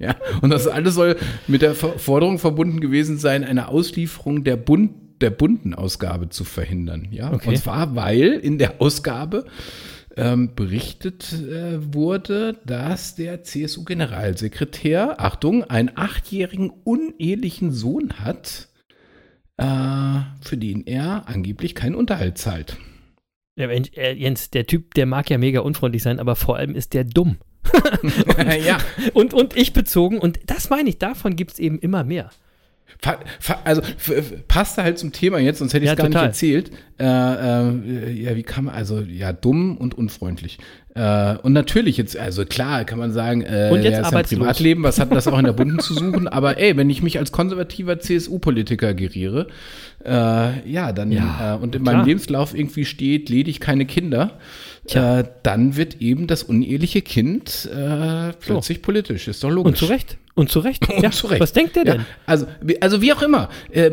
Ja, und das alles soll mit der Forderung verbunden gewesen sein, eine Auslieferung der, Bund, der bunten Ausgabe zu verhindern. Ja, Okay. und zwar, weil in der Ausgabe ähm, berichtet äh, wurde, dass der CSU-Generalsekretär, Achtung, einen achtjährigen unehelichen Sohn hat, äh, für den er angeblich keinen Unterhalt zahlt. Ja, äh, Jens, der Typ, der mag ja mega unfreundlich sein, aber vor allem ist der dumm. ja, Und, und ich bezogen, und das meine ich, davon gibt es eben immer mehr. Also passte halt zum Thema jetzt, sonst hätte ich Ja, es gar total. nicht erzählt. Äh, äh, ja, wie kann man, also ja, dumm und unfreundlich. Äh, und natürlich jetzt, also klar, kann man sagen, äh, Und jetzt ja, ist ein. Privatleben, was hat das auch in der Bunten zu suchen? Aber ey, wenn ich mich als konservativer CSU-Politiker geriere, äh, ja, dann Ja, äh, und in klar. meinem Lebenslauf irgendwie steht, ledig keine Kinder, äh, dann wird eben das uneheliche Kind plötzlich politisch. Ist doch logisch. Und zu Recht. Und zu Recht. Und ja, zu Recht. Was denkt der denn? Ja, also, wie- also wie auch immer, äh,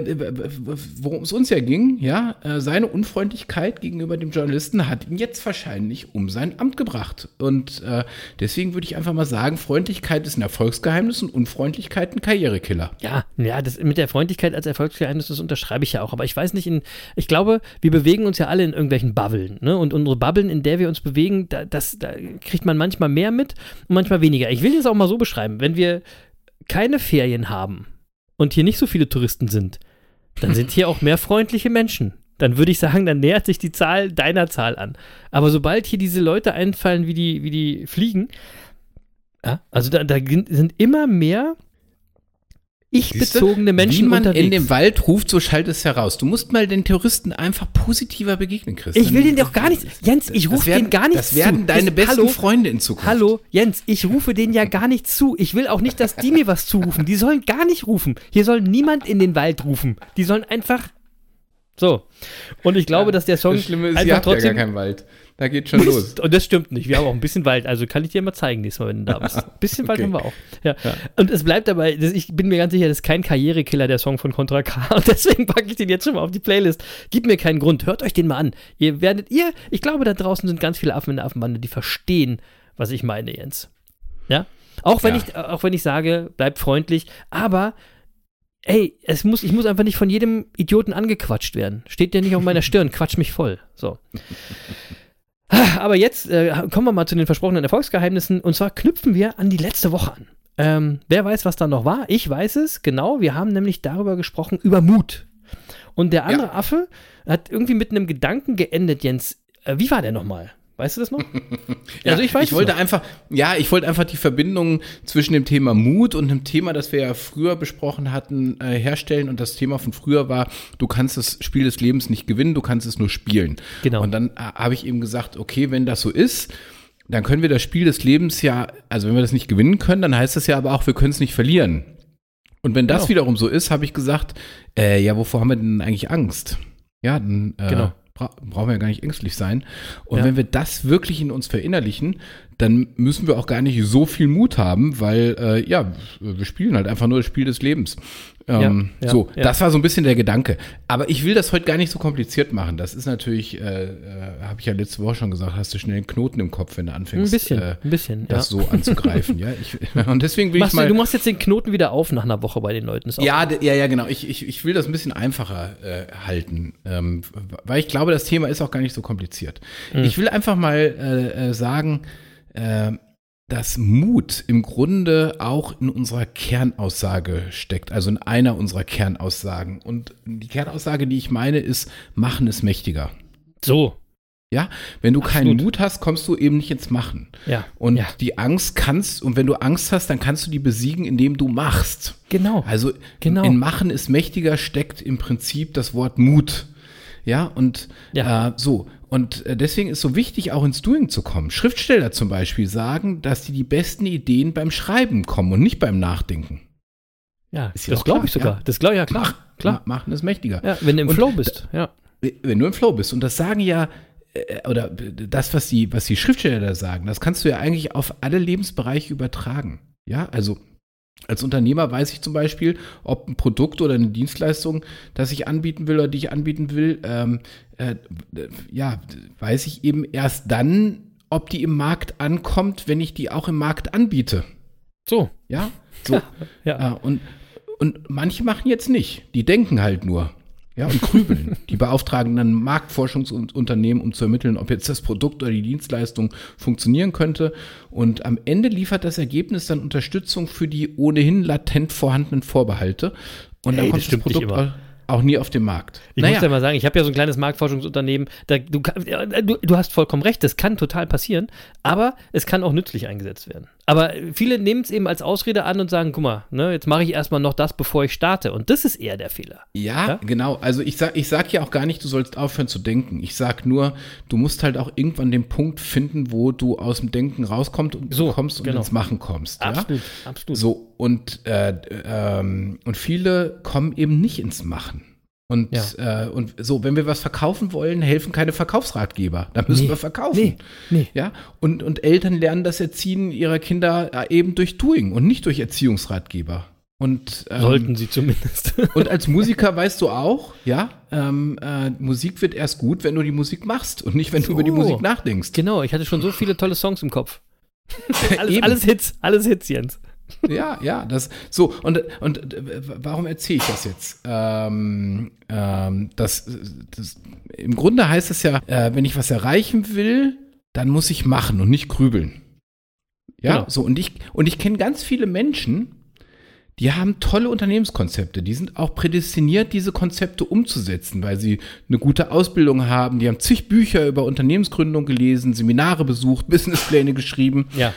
worum es uns ja ging, ja, äh, seine Unfreundlichkeit gegenüber dem Journalisten hat ihn jetzt wahrscheinlich um sein Amt gebracht. Und äh, deswegen würde ich einfach mal sagen, Freundlichkeit ist ein Erfolgsgeheimnis und Unfreundlichkeit ein Karrierekiller. Ja, ja, das mit der Freundlichkeit als Erfolgsgeheimnis, das unterschreibe ich ja auch. Aber ich weiß nicht, in, ich glaube, wir bewegen uns ja alle in irgendwelchen Bubblen. Ne? Und unsere Bubblen, in der wir uns bewegen, da, das, da kriegt man manchmal mehr mit und manchmal weniger. Ich will das auch mal so beschreiben. Wenn wir keine Ferien haben und hier nicht so viele Touristen sind, dann sind hier auch mehr freundliche Menschen. Dann würde ich sagen, dann nähert sich die Zahl deiner Zahl an. Aber sobald hier diese Leute einfallen, wie die, wie die fliegen, also da, da sind immer mehr ich-bezogene Menschen Wie man unterwegs. in dem Wald ruft, so schallt es heraus. Du musst mal den Touristen einfach positiver begegnen, Chris. ich will den doch gar nicht. Jens, ich rufe den gar nicht Das werden zu. deine Ich- besten Hallo, Freunde in Zukunft. Hallo, Jens, ich rufe denen ja gar nicht zu. Ich will auch nicht, dass die mir was zurufen. Die sollen gar nicht rufen. Hier soll niemand in den Wald rufen. Die sollen einfach. So. Und ich glaube, dass der Song Das Schlimme ist, einfach ihr habt ja trotzdem. gar keinen Wald. Da geht schon los. Und das stimmt nicht. Wir haben auch ein bisschen Wald. Also kann ich dir mal zeigen, nächstes Mal, wenn du da bist. Ein bisschen Wald Okay. haben wir auch. Ja. Und es bleibt dabei, ich bin mir ganz sicher, das ist kein Karrierekiller, der Song von Contra K. Und deswegen packe ich den jetzt schon mal auf die Playlist. Gib mir keinen Grund. Hört euch den mal an. Ihr werdet, ihr, ich glaube, da draußen sind ganz viele Affen in der Affenbande, die verstehen, was ich meine, Jens. Ja? Auch wenn, Ja. ich, auch wenn ich sage, bleibt freundlich, aber ey, es muss, ich muss einfach nicht von jedem Idioten angequatscht werden. Steht ja nicht auf meiner Stirn, quatsch mich voll. So. Aber jetzt äh, kommen wir mal zu den versprochenen Erfolgsgeheimnissen. Und zwar knüpfen wir an die letzte Woche an. Ähm, wer weiß, was da noch war? Ich weiß es, genau. Wir haben nämlich darüber gesprochen, über Mut. Und der andere Affe hat irgendwie mit einem Gedanken geendet, Jens. Äh, wie war der nochmal? Weißt du das noch? also ich weiß ich wollte noch. einfach, ja, ich wollte einfach die Verbindung zwischen dem Thema Mut und dem Thema, das wir ja früher besprochen hatten, äh, herstellen. Und das Thema von früher war, du kannst das Spiel des Lebens nicht gewinnen, du kannst es nur spielen. Genau. Und dann äh, habe ich eben gesagt, okay, wenn das so ist, dann können wir das Spiel des Lebens ja, also wenn wir das nicht gewinnen können, dann heißt das ja aber auch, wir können es nicht verlieren. Und wenn das Genau. wiederum so ist, habe ich gesagt, äh, ja, wovor haben wir denn eigentlich Angst? Ja, dann äh, Genau. Bra brauchen wir ja gar nicht ängstlich sein. Und Ja. wenn wir das wirklich in uns verinnerlichen, dann müssen wir auch gar nicht so viel Mut haben, weil äh, ja, wir spielen halt einfach nur das Spiel des Lebens. Ähm, Ja, ja, so, ja. das war so ein bisschen der Gedanke. Aber ich will das heute gar nicht so kompliziert machen. Das ist natürlich, äh, äh, habe ich ja letzte Woche schon gesagt, hast du schnell einen Knoten im Kopf, wenn du Ein anfängst, bisschen, äh, ein bisschen. das so anzugreifen. ja, ich, und deswegen will Machst ich du, mal. du machst jetzt den Knoten wieder auf nach einer Woche bei den Leuten. Ja, ja, ja, genau. Ich, ich, ich will das ein bisschen einfacher äh, halten, ähm, weil ich glaube, das Thema ist auch gar nicht so kompliziert. Ich will einfach mal äh, äh, sagen, äh, dass Mut im Grunde auch in unserer Kernaussage steckt, also in einer unserer Kernaussagen. Und die Kernaussage, die ich meine, ist, machen es mächtiger. So, Ja, wenn du keinen Absolut. Mut hast, kommst du eben nicht ins Machen. ja. Und ja. die Angst kannst, und wenn du Angst hast, dann kannst du die besiegen, indem du machst. Genau. Also Genau. in Machen ist mächtiger steckt im Prinzip das Wort Mut. Ja, und Ja. Äh, so. Und äh, deswegen ist so wichtig, auch ins Doing zu kommen. Schriftsteller zum Beispiel sagen, dass die die besten Ideen beim Schreiben kommen und nicht beim Nachdenken. ja, ist das glaube ich sogar. ja. Das glaube ich ja klar. Mach, klar. ma- Machen ist mächtiger. Ja, wenn du im Und Flow bist. Ja. wenn du im Flow bist. Und das sagen ja, äh, oder das, was die, was die Schriftsteller da sagen, das kannst du ja eigentlich auf alle Lebensbereiche übertragen. Ja, also als Unternehmer weiß ich zum Beispiel, ob ein Produkt oder eine Dienstleistung, das ich anbieten will oder die ich anbieten will, ähm, äh, ja, weiß ich eben erst dann, ob die im Markt ankommt, wenn ich die auch im Markt anbiete. So. Ja, so. Ja. Äh, und, und manche machen jetzt nicht. Die denken halt nur. Ja, und grübeln. die beauftragen dann Marktforschungsunternehmen, um zu ermitteln, ob jetzt das Produkt oder die Dienstleistung funktionieren könnte. Und am Ende liefert das Ergebnis dann Unterstützung für die ohnehin latent vorhandenen Vorbehalte. Und Ey, dann das kommt das, nicht Produkt auch, nie auf den Markt. Ich muss ja mal sagen, ich habe ja so ein kleines Marktforschungsunternehmen. Da, ja, du, du hast vollkommen recht, das kann total passieren, aber es kann auch nützlich eingesetzt werden. Aber viele nehmen es eben als Ausrede an und sagen, guck mal, ne, jetzt mache ich erstmal noch das, bevor ich starte. Und das ist eher der Fehler. Ja, Ja? genau. Also ich sag, ich sag ja auch gar nicht, du sollst aufhören zu denken. Ich sag nur, du musst halt auch irgendwann den Punkt finden, wo du aus dem Denken rauskommst und So, kommst und genau. ins Machen kommst. Absolut, ja? absolut. So, und, äh, ähm, und viele kommen eben nicht ins Machen. Und, äh, und so, wenn wir was verkaufen wollen, helfen keine Verkaufsratgeber. Da müssen Nee. wir verkaufen. Nee, nee. Ja, und, und Eltern lernen das Erziehen ihrer Kinder äh, eben durch Doing und nicht durch Erziehungsratgeber. Und, ähm, Sollten sie zumindest. und als Musiker weißt du auch, ja, ähm, äh, Musik wird erst gut, wenn du die Musik machst und nicht, wenn du So. über die Musik nachdenkst. genau, ich hatte schon so viele tolle Songs im Kopf. alles, alles Hits, alles Hits, Jens. Ja, ja, das so und und äh, warum erzähle ich das jetzt? Ähm, ähm, das, das im Grunde heißt es ja, äh, wenn ich was erreichen will, dann muss ich machen und nicht grübeln. Ja, Genau. so und ich und ich kenne ganz viele Menschen, die haben tolle Unternehmenskonzepte. Die sind auch prädestiniert, diese Konzepte umzusetzen, weil sie eine gute Ausbildung haben. Die haben zig Bücher über Unternehmensgründung gelesen, Seminare besucht, Businesspläne geschrieben. Ja.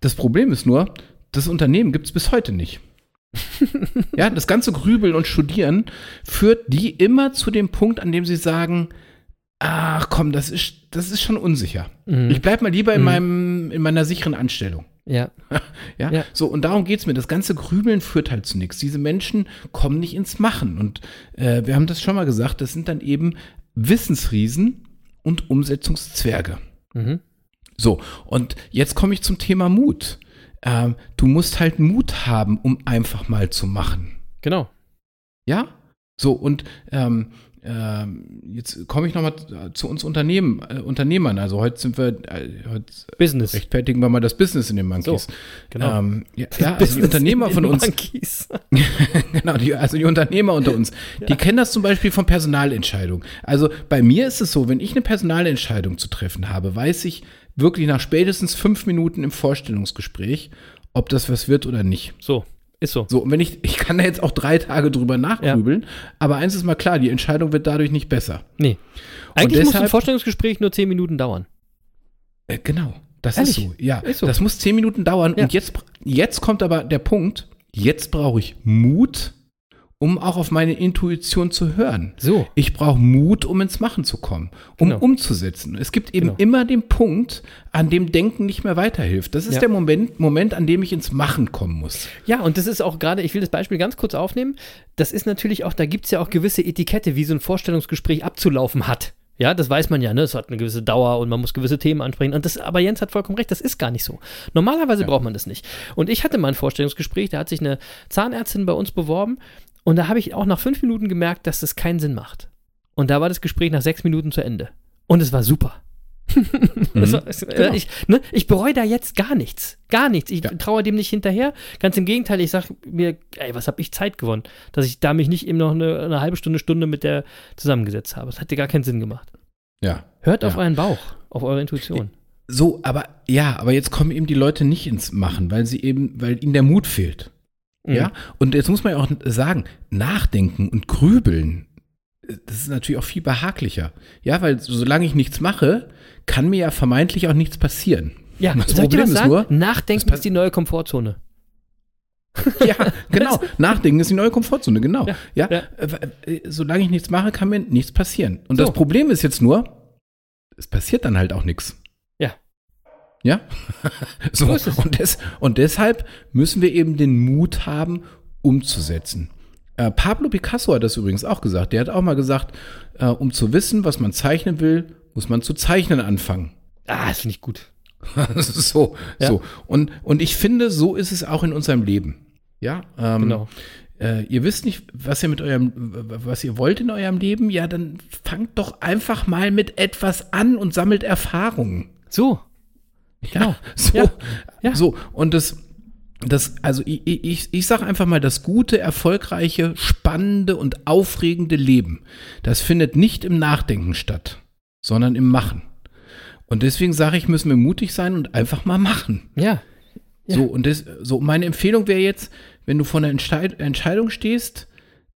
Das Problem ist nur, das Unternehmen gibt es bis heute nicht. ja, das ganze Grübeln und Studieren führt die immer zu dem Punkt, an dem sie sagen, ach komm, das ist, das ist schon unsicher. Mhm. Ich bleib mal lieber in, meinem, in meiner sicheren Anstellung. Ja. Ja, Ja. so und darum geht's mir. Das ganze Grübeln führt halt zu nichts. Diese Menschen kommen nicht ins Machen. Und äh, wir haben das schon mal gesagt, das sind dann eben Wissensriesen und Umsetzungszwerge. Mhm. So, und jetzt komme ich zum Thema Mut. Ähm, du musst halt Mut haben, um einfach mal zu machen. Genau. Ja? So, und ähm, ähm, jetzt komme ich nochmal zu uns Unternehmen, äh, Unternehmern. Also heute sind wir, äh, heute Business. rechtfertigen wir mal das Business in den Monkeys. So, genau. Ähm, ja, ja also die Unternehmer von uns, Monkeys. genau, die, also die Unternehmer unter uns, die kennen das zum Beispiel von Personalentscheidungen. Also bei mir ist es so, wenn ich eine Personalentscheidung zu treffen habe, weiß ich wirklich nach spätestens fünf Minuten im Vorstellungsgespräch, ob das was wird oder nicht. So, ist so. So, und wenn ich, ich kann da jetzt auch drei Tage drüber nachgrübeln, aber eins ist mal klar, die Entscheidung wird dadurch nicht besser. Nee. Eigentlich muss ein deshalb- Vorstellungsgespräch nur zehn Minuten dauern. Äh, genau, das Ehrlich? ist so. Ja, Ist so. das muss zehn Minuten dauern. Ja. Und jetzt, jetzt kommt aber der Punkt, jetzt brauche ich Mut, um auch auf meine Intuition zu hören. So. Ich brauche Mut, um ins Machen zu kommen, um Genau. umzusetzen. Es gibt eben Genau. immer den Punkt, an dem Denken nicht mehr weiterhilft. Das ist Ja. der Moment, Moment, an dem ich ins Machen kommen muss. Ja, und das ist auch gerade, ich will das Beispiel ganz kurz aufnehmen. Das ist natürlich auch, da gibt es ja auch gewisse Etikette, wie so ein Vorstellungsgespräch abzulaufen hat. Ja, das weiß man ja, ne? Es hat eine gewisse Dauer und man muss gewisse Themen ansprechen. Und das, aber Jens hat vollkommen recht, das ist gar nicht so. Normalerweise braucht man das nicht. Und ich hatte mal ein Vorstellungsgespräch, da hat sich eine Zahnärztin bei uns beworben und da habe ich auch nach fünf Minuten gemerkt, dass das keinen Sinn macht. Und da war das Gespräch nach sechs Minuten zu Ende. Und es war super. Das war, äh, ich, ne, ich bereue da jetzt gar nichts. Gar nichts. Ich Ja. traue dem nicht hinterher. Ganz im Gegenteil, ich sage mir, ey, was habe ich Zeit gewonnen, dass ich da mich nicht eben noch eine, eine halbe Stunde, Stunde mit der zusammengesetzt habe. Das hat dir gar keinen Sinn gemacht. Ja. Hört auf Ja. euren Bauch, auf eure Intuition. So, aber ja, aber jetzt kommen eben die Leute nicht ins Machen, weil sie eben, weil ihnen der Mut fehlt. Mhm. Ja, und jetzt muss man ja auch sagen, nachdenken und grübeln, äh, das ist natürlich auch viel behaglicher. Ja, weil solange ich nichts mache, kann mir ja vermeintlich auch nichts passieren. Ja, das Problem ist sagen? nur, Nachdenken ist die neue Komfortzone. ja, genau, nachdenken ist die neue Komfortzone, genau. Ja, Ja, ja. äh, äh, solange ich nichts mache, kann mir nichts passieren. Und So. das Problem ist jetzt nur, es passiert dann halt auch nichts. Ja. So ist es. Und, des, und deshalb müssen wir eben den Mut haben, umzusetzen. Äh, Pablo Picasso hat das übrigens auch gesagt. Der hat auch mal gesagt, äh, um zu wissen, was man zeichnen will, muss man zu zeichnen anfangen. Ah, das finde ich gut. so, Ja. so. Und, und ich finde, so ist es auch in unserem Leben. Ja, ähm, Genau. äh, ihr wisst nicht, was ihr mit eurem, was ihr wollt in eurem Leben, ja, dann fangt doch einfach mal mit etwas an und sammelt Erfahrungen. So. Ja, so, Ja, ja. so. Und das, das, also ich, ich, ich sage einfach mal, das gute, erfolgreiche, spannende und aufregende Leben, das findet nicht im Nachdenken statt, sondern im Machen. Und deswegen sage ich, müssen wir mutig sein und einfach mal machen. Ja. Ja. So, und das, so meine Empfehlung wäre jetzt, wenn du vor einer Entscheid Entscheidung stehst,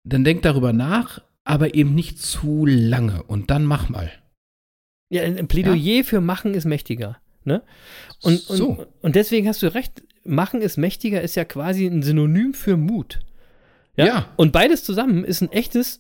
dann denk darüber nach, aber eben nicht zu lange und dann mach mal. Ja, ein Plädoyer für Machen ist mächtiger. Ne? Und, und, So. und deswegen hast du recht, Machen ist mächtiger ist ja quasi ein Synonym für Mut. Ja. Ja. Und beides zusammen ist ein echtes.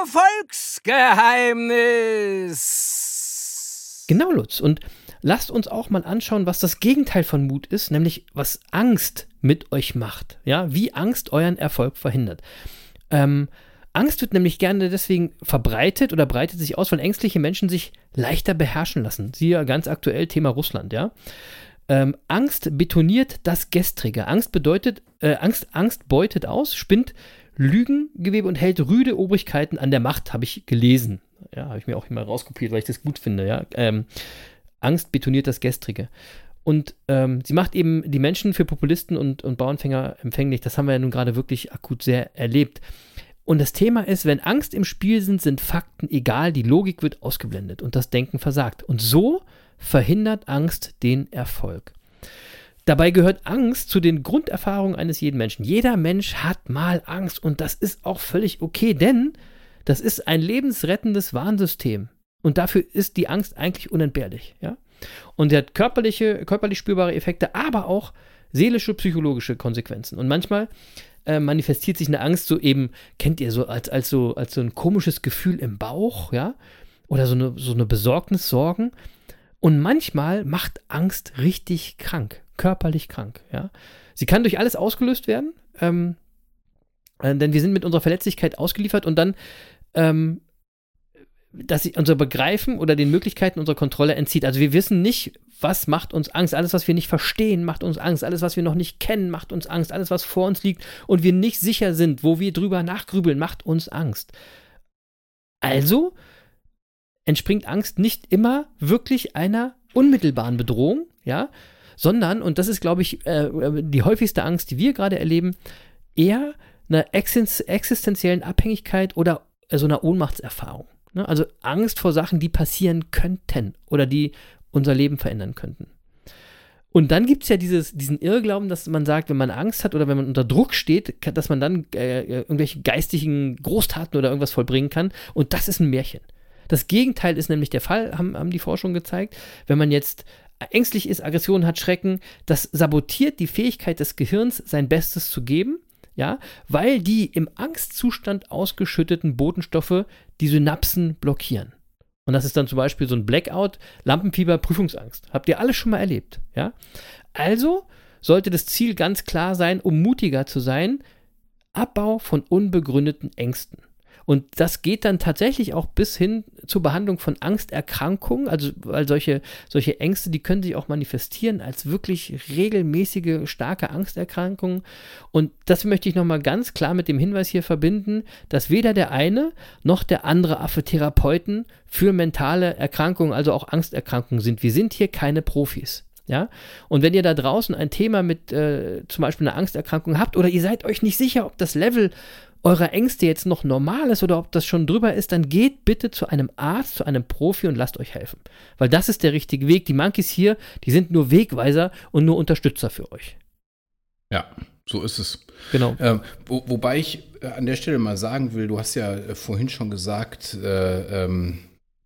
Erfolgsgeheimnis. Genau, Lutz. Und lasst uns auch mal anschauen, was das Gegenteil von Mut ist, nämlich was Angst mit euch macht. Ja, wie Angst euren Erfolg verhindert. Ähm, Angst wird nämlich gerne deswegen verbreitet oder breitet sich aus, weil ängstliche Menschen sich leichter beherrschen lassen. Siehe ganz aktuell Thema Russland, ja. Ähm, Angst betoniert das Gestrige. Angst bedeutet, äh, Angst, Angst beutet aus, spinnt Lügengewebe und hält rüde Obrigkeiten an der Macht, habe ich gelesen. Ja, habe ich mir auch immer rauskopiert, weil ich das gut finde, ja. Ähm, Angst betoniert das Gestrige. Und ähm, sie macht eben die Menschen für Populisten und, und Bauernfänger empfänglich. Das haben wir ja nun gerade wirklich akut sehr erlebt. Und das Thema ist, wenn Angst im Spiel sind, sind Fakten egal, die Logik wird ausgeblendet und das Denken versagt. Und so verhindert Angst den Erfolg. Dabei gehört Angst zu den Grunderfahrungen eines jeden Menschen. Jeder Mensch hat mal Angst und das ist auch völlig okay, denn das ist ein lebensrettendes Warnsystem. Und dafür ist die Angst eigentlich unentbehrlich. Ja? Und sie hat körperliche, körperlich spürbare Effekte, aber auch seelische, psychologische Konsequenzen. Und manchmal äh, manifestiert sich eine Angst so eben, kennt ihr so als, als so als so ein komisches Gefühl im Bauch, ja? Oder so eine, so eine Besorgnis, Sorgen. Und manchmal macht Angst richtig krank, körperlich krank, ja. Sie kann durch alles ausgelöst werden, ähm, äh, denn wir sind mit unserer Verletzlichkeit ausgeliefert und dann ähm, dass sie unser Begreifen oder den Möglichkeiten unserer Kontrolle entzieht. Also wir wissen nicht, was macht uns Angst. Alles, was wir nicht verstehen, macht uns Angst. Alles, was wir noch nicht kennen, macht uns Angst. Alles, was vor uns liegt und wir nicht sicher sind, wo wir drüber nachgrübeln, macht uns Angst. Also entspringt Angst nicht immer wirklich einer unmittelbaren Bedrohung, ja, sondern, und das ist, glaube ich, äh, die häufigste Angst, die wir gerade erleben, eher einer existen existenziellen Abhängigkeit oder äh, so einer Ohnmachtserfahrung. Ne? Also Angst vor Sachen, die passieren könnten oder die unser Leben verändern könnten. Und dann gibt es ja dieses, diesen Irrglauben, dass man sagt, wenn man Angst hat oder wenn man unter Druck steht, dass man dann äh, irgendwelche geistigen Großtaten oder irgendwas vollbringen kann. Und das ist ein Märchen. Das Gegenteil ist nämlich der Fall, haben, haben die Forschungen gezeigt. Wenn man jetzt ängstlich ist, Aggression hat, Schrecken, das sabotiert die Fähigkeit des Gehirns, sein Bestes zu geben, ja, weil die im Angstzustand ausgeschütteten Botenstoffe die Synapsen blockieren. Und das ist dann zum Beispiel so ein Blackout, Lampenfieber, Prüfungsangst. Habt ihr alles schon mal erlebt, ja? Also sollte das Ziel ganz klar sein, um mutiger zu sein, Abbau von unbegründeten Ängsten. Und das geht dann tatsächlich auch bis hin zur Behandlung von Angsterkrankungen, also weil solche, solche Ängste, die können sich auch manifestieren als wirklich regelmäßige, starke Angsterkrankungen. Und das möchte ich nochmal ganz klar mit dem Hinweis hier verbinden, dass weder der eine noch der andere Affe Therapeuten für mentale Erkrankungen, also auch Angsterkrankungen sind. Wir sind hier keine Profis. Ja? Und wenn ihr da draußen ein Thema mit äh, zum Beispiel einer Angsterkrankung habt oder ihr seid euch nicht sicher, ob das Level eurer Ängste jetzt noch normal ist oder ob das schon drüber ist, dann geht bitte zu einem Arzt, zu einem Profi und lasst euch helfen. Weil das ist der richtige Weg. Die Monkeys hier, die sind nur Wegweiser und nur Unterstützer für euch. Ja, so ist es. Genau. Ähm, wo, wobei ich äh, an der Stelle mal sagen will, du hast ja äh, vorhin schon gesagt, äh, ähm,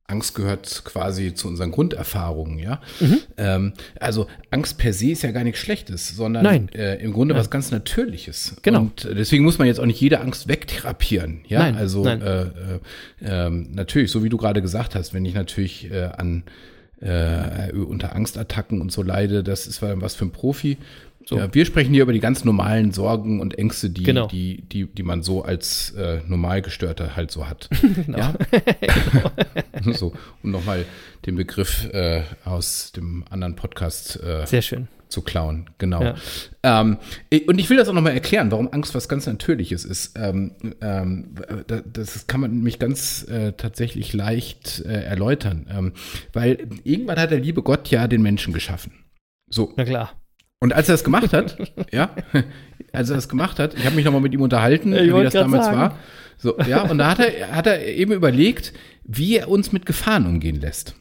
Angst gehört quasi zu unseren Grunderfahrungen, ja. Mhm. Ähm, also Angst per se ist ja gar nichts Schlechtes, sondern. Äh, im Grunde Nein. was ganz Natürliches. Genau. Und äh, deswegen muss man jetzt auch nicht jede Angst wegtherapieren, ja. Nein, also nein. Äh, äh, ähm, natürlich, so wie du gerade gesagt hast, wenn ich natürlich äh, an äh, unter Angstattacken und so leide, das ist was für ein Profi. So. Ja, wir sprechen hier über die ganz normalen Sorgen und Ängste, die, Genau. die, die, die man so als äh, Normalgestörter halt so hat. Genau. Ja? so, um nochmal den Begriff äh, aus dem anderen Podcast äh, Sehr schön. zu klauen. Genau. Ja. Ähm, und ich will das auch nochmal erklären, warum Angst was ganz Natürliches ist. Ähm, ähm, da- das kann man nämlich ganz äh, tatsächlich leicht äh, erläutern. Ähm, weil irgendwann hat der liebe Gott ja den Menschen geschaffen. So. Na klar. Und als er das gemacht hat, ja, als er das gemacht hat, ich habe mich nochmal mit ihm unterhalten, ich wie das damals sagen. war. So, ja, und da hat er, hat er eben überlegt, wie er uns mit Gefahren umgehen lässt.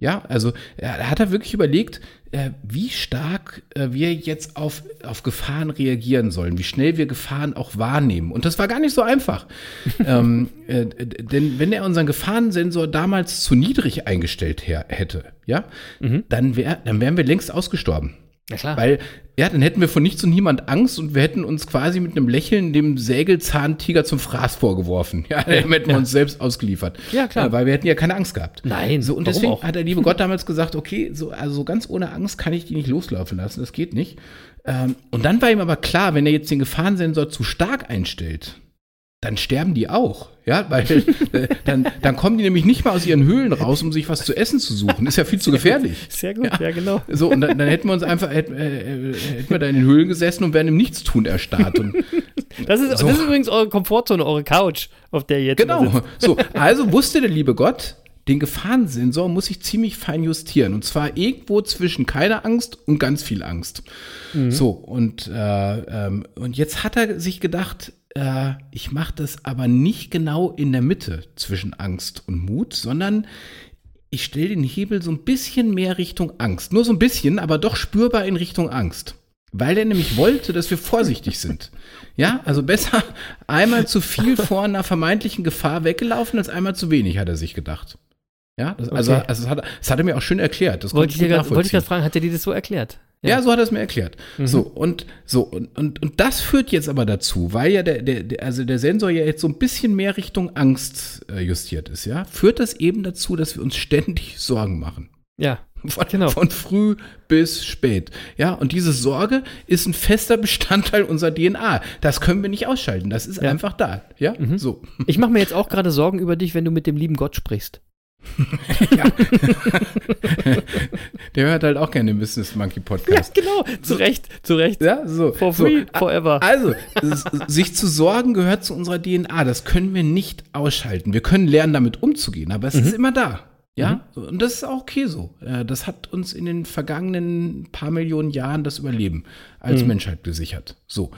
Ja, also er hat er wirklich überlegt, äh, wie stark äh, wir jetzt auf, auf Gefahren reagieren sollen, wie schnell wir Gefahren auch wahrnehmen. Und das war gar nicht so einfach. ähm, äh, denn wenn er unseren Gefahrensensor damals zu niedrig eingestellt her, hätte, ja, dann, wär, dann wären wir längst ausgestorben. Na klar. Weil, ja, dann hätten wir von nichts und niemand Angst und wir hätten uns quasi mit einem Lächeln dem Sägelzahntiger zum Fraß vorgeworfen. Ja, dann hätten wir uns selbst ausgeliefert. Ja, klar. Ja, weil wir hätten ja keine Angst gehabt. Nein, So, und deswegen auch? hat der liebe Gott damals gesagt, okay, so, also so ganz ohne Angst kann ich die nicht loslaufen lassen, das geht nicht. Ähm, und dann war ihm aber klar, wenn er jetzt den Gefahrensensor zu stark einstellt, dann sterben die auch. Ja, weil äh, dann, dann kommen die nämlich nicht mal aus ihren Höhlen raus, um sich was zu essen zu suchen. Ist ja viel zu gefährlich. Sehr gut, ja, genau. So, und dann, dann hätten wir uns einfach, hätten, äh, äh, hätten wir da in den Höhlen gesessen und wären im Nichtstun erstarrt. Und, Das ist, So. das ist übrigens eure Komfortzone, eure Couch, auf der ihr jetzt genau. So, also wusste der liebe Gott, den Gefahrensensor muss ich ziemlich fein justieren. Und zwar irgendwo zwischen keiner Angst und ganz viel Angst. So, und, äh, ähm, und jetzt hat er sich gedacht, äh, ich mache das aber nicht genau in der Mitte zwischen Angst und Mut, sondern ich stelle den Hebel so ein bisschen mehr Richtung Angst. Nur so ein bisschen, aber doch spürbar in Richtung Angst. Weil er nämlich wollte, dass wir vorsichtig sind. Ja, also besser einmal zu viel vor einer vermeintlichen Gefahr weggelaufen, als einmal zu wenig, hat er sich gedacht. Ja, das, also, Okay. also das, hat, das hat er mir auch schön erklärt. Das Wollte ich, dir wollte ich gerade fragen, hat er dir das so erklärt? Ja, so hat er es mir erklärt. So, und so, und, und, und das führt jetzt aber dazu, weil ja der, der, also der Sensor ja jetzt so ein bisschen mehr Richtung Angst äh, justiert ist, ja, führt das eben dazu, dass wir uns ständig Sorgen machen. Ja, Von, Genau. von früh bis spät. Ja, und diese Sorge ist ein fester Bestandteil unserer DNA. Das können wir nicht ausschalten. Das ist Ja. Mhm. einfach da. Ja, so. ich mache mir jetzt auch gerade Sorgen über dich, wenn du mit dem lieben Gott sprichst. Der hört halt auch gerne den Business Monkey Podcast. genau, zu Recht, zu Recht. Ja, so. For so. free, forever. Also, sich zu sorgen gehört zu unserer DNA. Das können wir nicht ausschalten. Wir können lernen, damit umzugehen, aber es Mhm. ist immer da. Ja, So, und das ist auch okay so. Äh, Das hat uns in den vergangenen paar Millionen Jahren das Überleben als Mhm. Menschheit gesichert. So.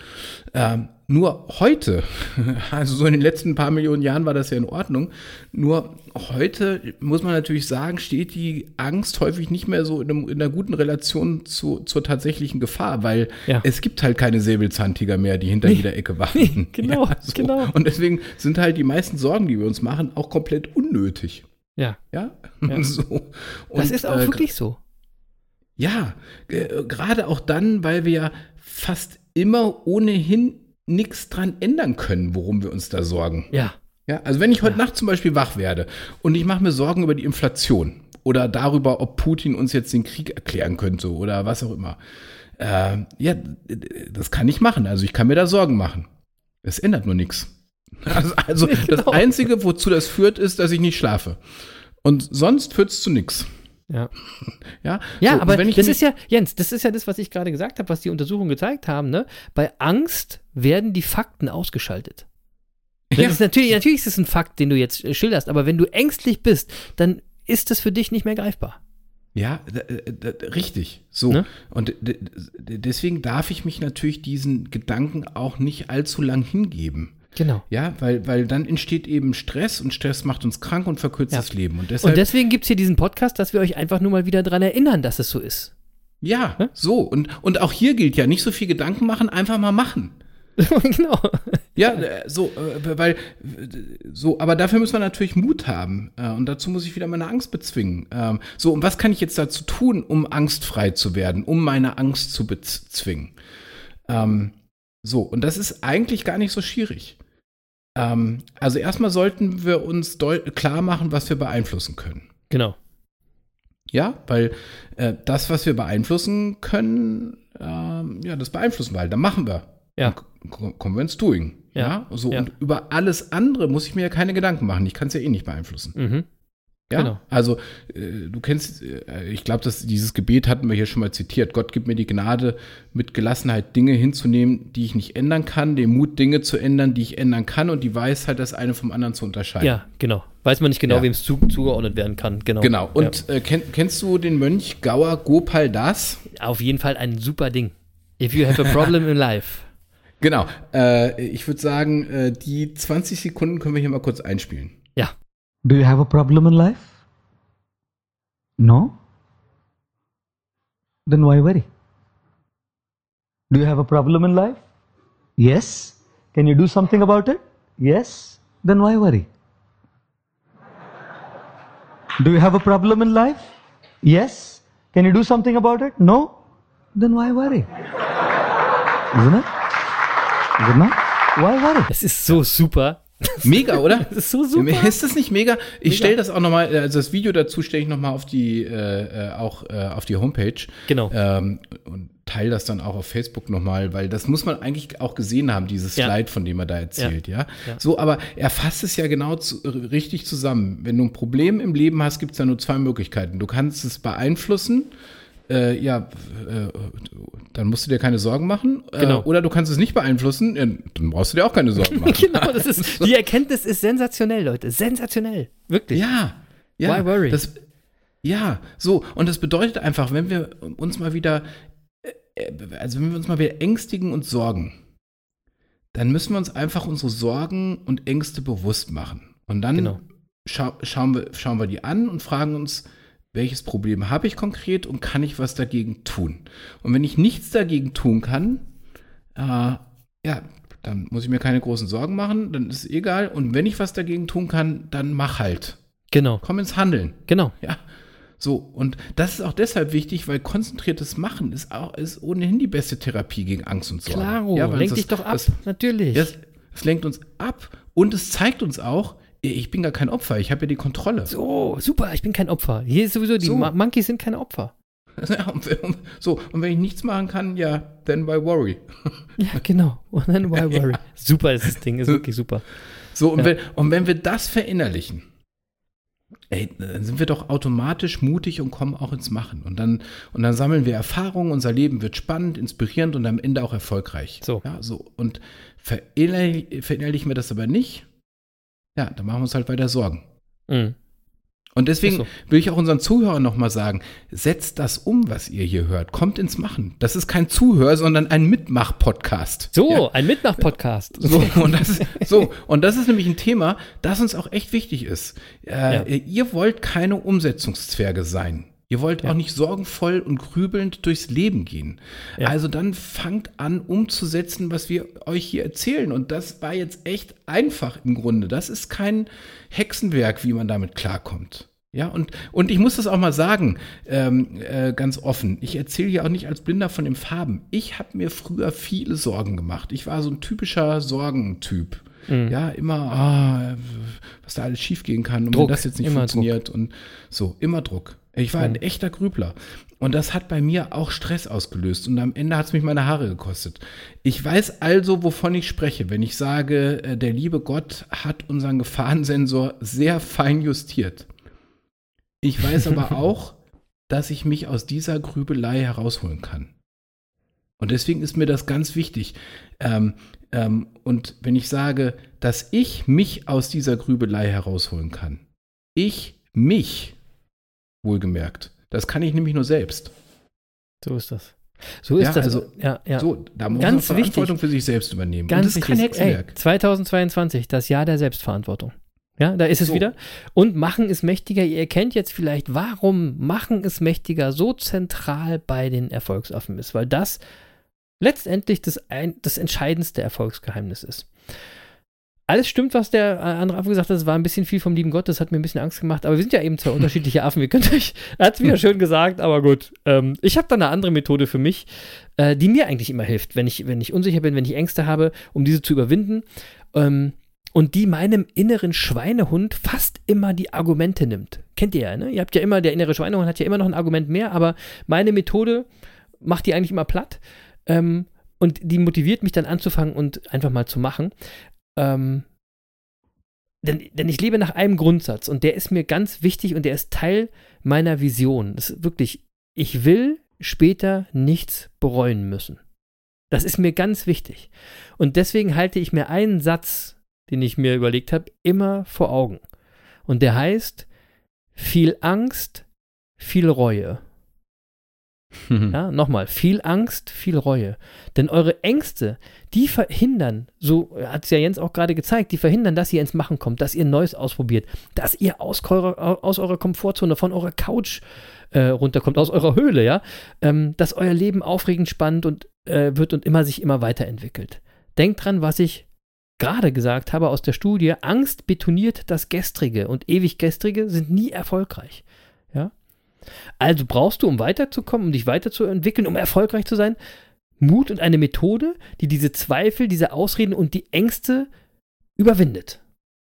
Ähm, nur heute, also so in den letzten paar Millionen Jahren war das ja in Ordnung. Nur heute muss man natürlich sagen, steht die Angst häufig nicht mehr so in, einem, in einer guten Relation zu, zur tatsächlichen Gefahr, weil Ja. es gibt halt keine Säbelzahntiger mehr, die hinter jeder Ecke warten. genau, genau. Und deswegen sind halt die meisten Sorgen, die wir uns machen, auch komplett unnötig. Ja, Ja, Ja. so. das Und, ist auch äh, wirklich so. ja, äh, gerade auch dann, weil wir ja fast immer ohnehin nichts dran ändern können, worum wir uns da sorgen. Ja, Ja, also wenn ich heute Nacht zum Beispiel wach werde und ich mache mir Sorgen über die Inflation oder darüber, ob Putin uns jetzt den Krieg erklären könnte oder was auch immer. Äh, ja, das kann ich machen. Also ich kann mir da Sorgen machen. Es ändert nur nichts. Also, also das Genau. Einzige, wozu das führt, ist, dass ich nicht schlafe. Und sonst führt es zu nichts. Ja. Ja, Ja, So, aber wenn ich das ist ja, Jens, das ist ja das, was ich gerade gesagt habe, was die Untersuchungen gezeigt haben. Ne? Bei Angst werden die Fakten ausgeschaltet. Das Ja. ist natürlich, natürlich ist es ein Fakt, den du jetzt äh, schilderst, aber wenn du ängstlich bist, dann ist das für dich nicht mehr greifbar. Ja, d- richtig. So. Ne? Und deswegen darf ich mich natürlich diesen Gedanken auch nicht allzu lang hingeben. Genau. Ja, weil, weil dann entsteht eben Stress und Stress macht uns krank und verkürzt Ja. das Leben. Und deshalb, Und deswegen gibt es hier diesen Podcast, dass wir euch einfach nur mal wieder dran erinnern, dass es so ist. ja, so. Und, und auch hier gilt ja, nicht so viel Gedanken machen, einfach mal machen. genau. Ja, äh, so, äh, weil, so, aber dafür müssen wir natürlich Mut haben. Äh, Und dazu muss ich wieder meine Angst bezwingen. Ähm, So, und was kann ich jetzt dazu tun, um angstfrei zu werden, um meine Angst zu bezwingen? Ähm, So, und das ist eigentlich gar nicht so schwierig. Ähm, Also erstmal sollten wir uns klar machen, was wir beeinflussen können. Genau. Ja, weil äh, das, was wir beeinflussen können, ähm, ja, das beeinflussen wir halt. Dann machen wir. Ja. Dann kommen wir ins Doing. Ja, Ja. So, ja. und über alles andere muss ich mir ja keine Gedanken machen. Ich kann es ja eh nicht beeinflussen. Mhm. Ja. Genau. Also, äh, du kennst, äh, ich glaube, dass dieses Gebet hatten wir hier schon mal zitiert. Gott gibt mir die Gnade, mit Gelassenheit Dinge hinzunehmen, die ich nicht ändern kann, den Mut, Dinge zu ändern, die ich ändern kann und die Weisheit, das eine vom anderen zu unterscheiden. Ja, genau. Weiß man nicht genau, Ja. wem es zu, zugeordnet werden kann. Genau. Genau. Und äh, kenn, kennst du den Mönch Gauer Gopal Das? ja. auf jeden Fall ein super Ding. If you have a problem in life. Genau. Äh, ich würde sagen, äh, die 20 Sekunden können wir hier mal kurz einspielen. Ja. Do you have a problem in life? No? Then why worry? Do you have a problem in life? Yes? Can you do something about it? Yes? Then why worry? Do you have a problem in life? Yes? Can you do something about it? No? Then why worry? Isn't it? Is it? Why worry? Es ist so super. Mega, oder? Das ist so super. Ist das nicht mega? Ich stelle das auch nochmal, also das Video dazu stelle ich nochmal auf die, äh, äh, auch äh, auf die Homepage. Genau. Ähm, und teile das dann auch auf Facebook nochmal, weil das muss man eigentlich auch gesehen haben, dieses Ja. Slide, von dem er da erzählt, ja. Ja. So, aber er fasst es ja genau zu, richtig zusammen. Wenn du ein Problem im Leben hast, gibt es ja nur zwei Möglichkeiten. Du kannst es beeinflussen, äh, ja, äh, dann musst du dir keine Sorgen machen. Äh, Genau. Oder du kannst es nicht beeinflussen, dann brauchst du dir auch keine Sorgen machen. Genau, das ist, die Erkenntnis ist sensationell, Leute. Sensationell. Wirklich. Ja, ja. Why worry? Das, ja, so. Und das bedeutet einfach, wenn wir uns mal wieder, äh, also wenn wir uns mal wieder ängstigen und sorgen, dann müssen wir uns einfach unsere Sorgen und Ängste bewusst machen. Und dann Genau. schau, schauen, wir, schauen wir die an und fragen uns, welches Problem habe ich konkret und kann ich was dagegen tun? Und wenn ich nichts dagegen tun kann, äh, ja, dann muss ich mir keine großen Sorgen machen, dann ist es egal. Und wenn ich was dagegen tun kann, dann mach halt. Genau. Komm ins Handeln. Genau. Ja. So, und das ist auch deshalb wichtig, weil konzentriertes Machen ist auch ist ohnehin die beste Therapie gegen Angst und Sorgen. Klaro. ja, weil Lenk das- dich doch ab. Das, Natürlich. das, es lenkt uns ab und es zeigt uns auch, ich bin gar kein Opfer, ich habe ja die Kontrolle. so, super. Ich bin kein Opfer. Hier ist sowieso, die So. Mo- Monkeys sind keine Opfer. Ja, so, und wenn ich nichts machen kann, ja, then why worry? Ja, genau. Und dann why worry. Super ist das Ding. Ist wirklich super. So, und, Ja. wenn, und wenn wir das verinnerlichen, ey, dann sind wir doch automatisch mutig und kommen auch ins Machen. Und dann, und dann sammeln wir Erfahrungen, unser Leben wird spannend, inspirierend und am Ende auch erfolgreich. So. Ja, so. Und verinnerlich, verinnerlichen wir das aber nicht, ja, dann machen wir uns halt weiter Sorgen. Mhm. Und deswegen so. will ich auch unseren Zuhörern nochmal sagen, setzt das um, was ihr hier hört. Kommt ins Machen. Das ist kein Zuhör, sondern ein Mitmach-Podcast. So, Ja. ein Mitmach-Podcast. So und, das ist, so, und das ist nämlich ein Thema, das uns auch echt wichtig ist. Äh, Ja. Ihr wollt keine Umsetzungszwerge sein. Ihr wollt auch nicht sorgenvoll und grübelnd durchs Leben gehen. Ja. Also dann fangt an, umzusetzen, was wir euch hier erzählen. Und das war jetzt echt einfach im Grunde. Das ist kein Hexenwerk, wie man damit klarkommt. Ja, und, und ich muss das auch mal sagen, ähm, äh, ganz offen. Ich erzähle hier auch nicht als Blinder von den Farben. Ich habe mir früher viele Sorgen gemacht. Ich war so ein typischer Sorgentyp. Ja, immer, ah, was da alles schiefgehen kann und Druck, wenn das jetzt nicht funktioniert und so, immer Druck. Ich war ein echter Grübler. Und das hat bei mir auch Stress ausgelöst. Und am Ende hat es mich meine Haare gekostet. Ich weiß also, wovon ich spreche, wenn ich sage, äh, der liebe Gott hat unseren Gefahrensensor sehr fein justiert. Ich weiß aber auch, dass ich mich aus dieser Grübelei herausholen kann. Und deswegen ist mir das ganz wichtig. Ähm, ähm, und wenn ich sage, dass ich mich aus dieser Grübelei herausholen kann, ich mich, wohlgemerkt, das kann ich nämlich nur selbst. So ist das. So ist Ja, das. also, ja, ja. So, da muss Ganz man Verantwortung wichtig. für sich selbst übernehmen. Ganz und das ist kein wichtig. Ey, Hexenwerk. 2022, das Jahr der Selbstverantwortung. Ja, da ist es So. wieder. Und Machen ist mächtiger. Ihr erkennt jetzt vielleicht, warum Machen ist mächtiger so zentral bei den Erfolgsaffen ist, weil das letztendlich das, ein, das entscheidendste Erfolgsgeheimnis ist. Alles stimmt, was der äh, andere Affe gesagt hat. Es war ein bisschen viel vom lieben Gott. Das hat mir ein bisschen Angst gemacht. Aber wir sind ja eben zwei unterschiedliche Affen. Wir könnt euch, er hat es wieder schön gesagt, aber gut. Ähm, ich habe da eine andere Methode für mich, äh, die mir eigentlich immer hilft, wenn ich, wenn ich unsicher bin, wenn ich Ängste habe, um diese zu überwinden. Ähm, und die meinem inneren Schweinehund fast immer die Argumente nimmt. Kennt ihr ja, ne? Ihr habt ja immer, der innere Schweinehund hat ja immer noch ein Argument mehr, aber meine Methode macht die eigentlich immer platt. Ähm, und die motiviert mich dann anzufangen und einfach mal zu machen. Ähm, denn, denn ich lebe nach einem Grundsatz und der ist mir ganz wichtig und der ist Teil meiner Vision. Das ist wirklich, ich will später nichts bereuen müssen. Das ist mir ganz wichtig. Und deswegen halte ich mir einen Satz, den ich mir überlegt habe, immer vor Augen. Und der heißt, viel Angst, viel Reue. Ja, nochmal, viel Angst, viel Reue. Denn eure Ängste, die verhindern, so hat es ja Jens auch gerade gezeigt, die verhindern, dass ihr ins Machen kommt, dass ihr Neues ausprobiert, dass ihr aus eurer, aus eurer Komfortzone, von eurer Couch äh, runterkommt, aus eurer Höhle, ja, ähm, dass euer Leben aufregend spannend und äh, wird und immer sich immer weiterentwickelt. Denkt dran, was ich gerade gesagt habe aus der Studie, Angst betoniert das Gestrige und ewig Gestrige sind nie erfolgreich. Ja? Also brauchst du, um weiterzukommen, um dich weiterzuentwickeln, um erfolgreich zu sein, Mut und eine Methode, die diese Zweifel, diese Ausreden und die Ängste überwindet.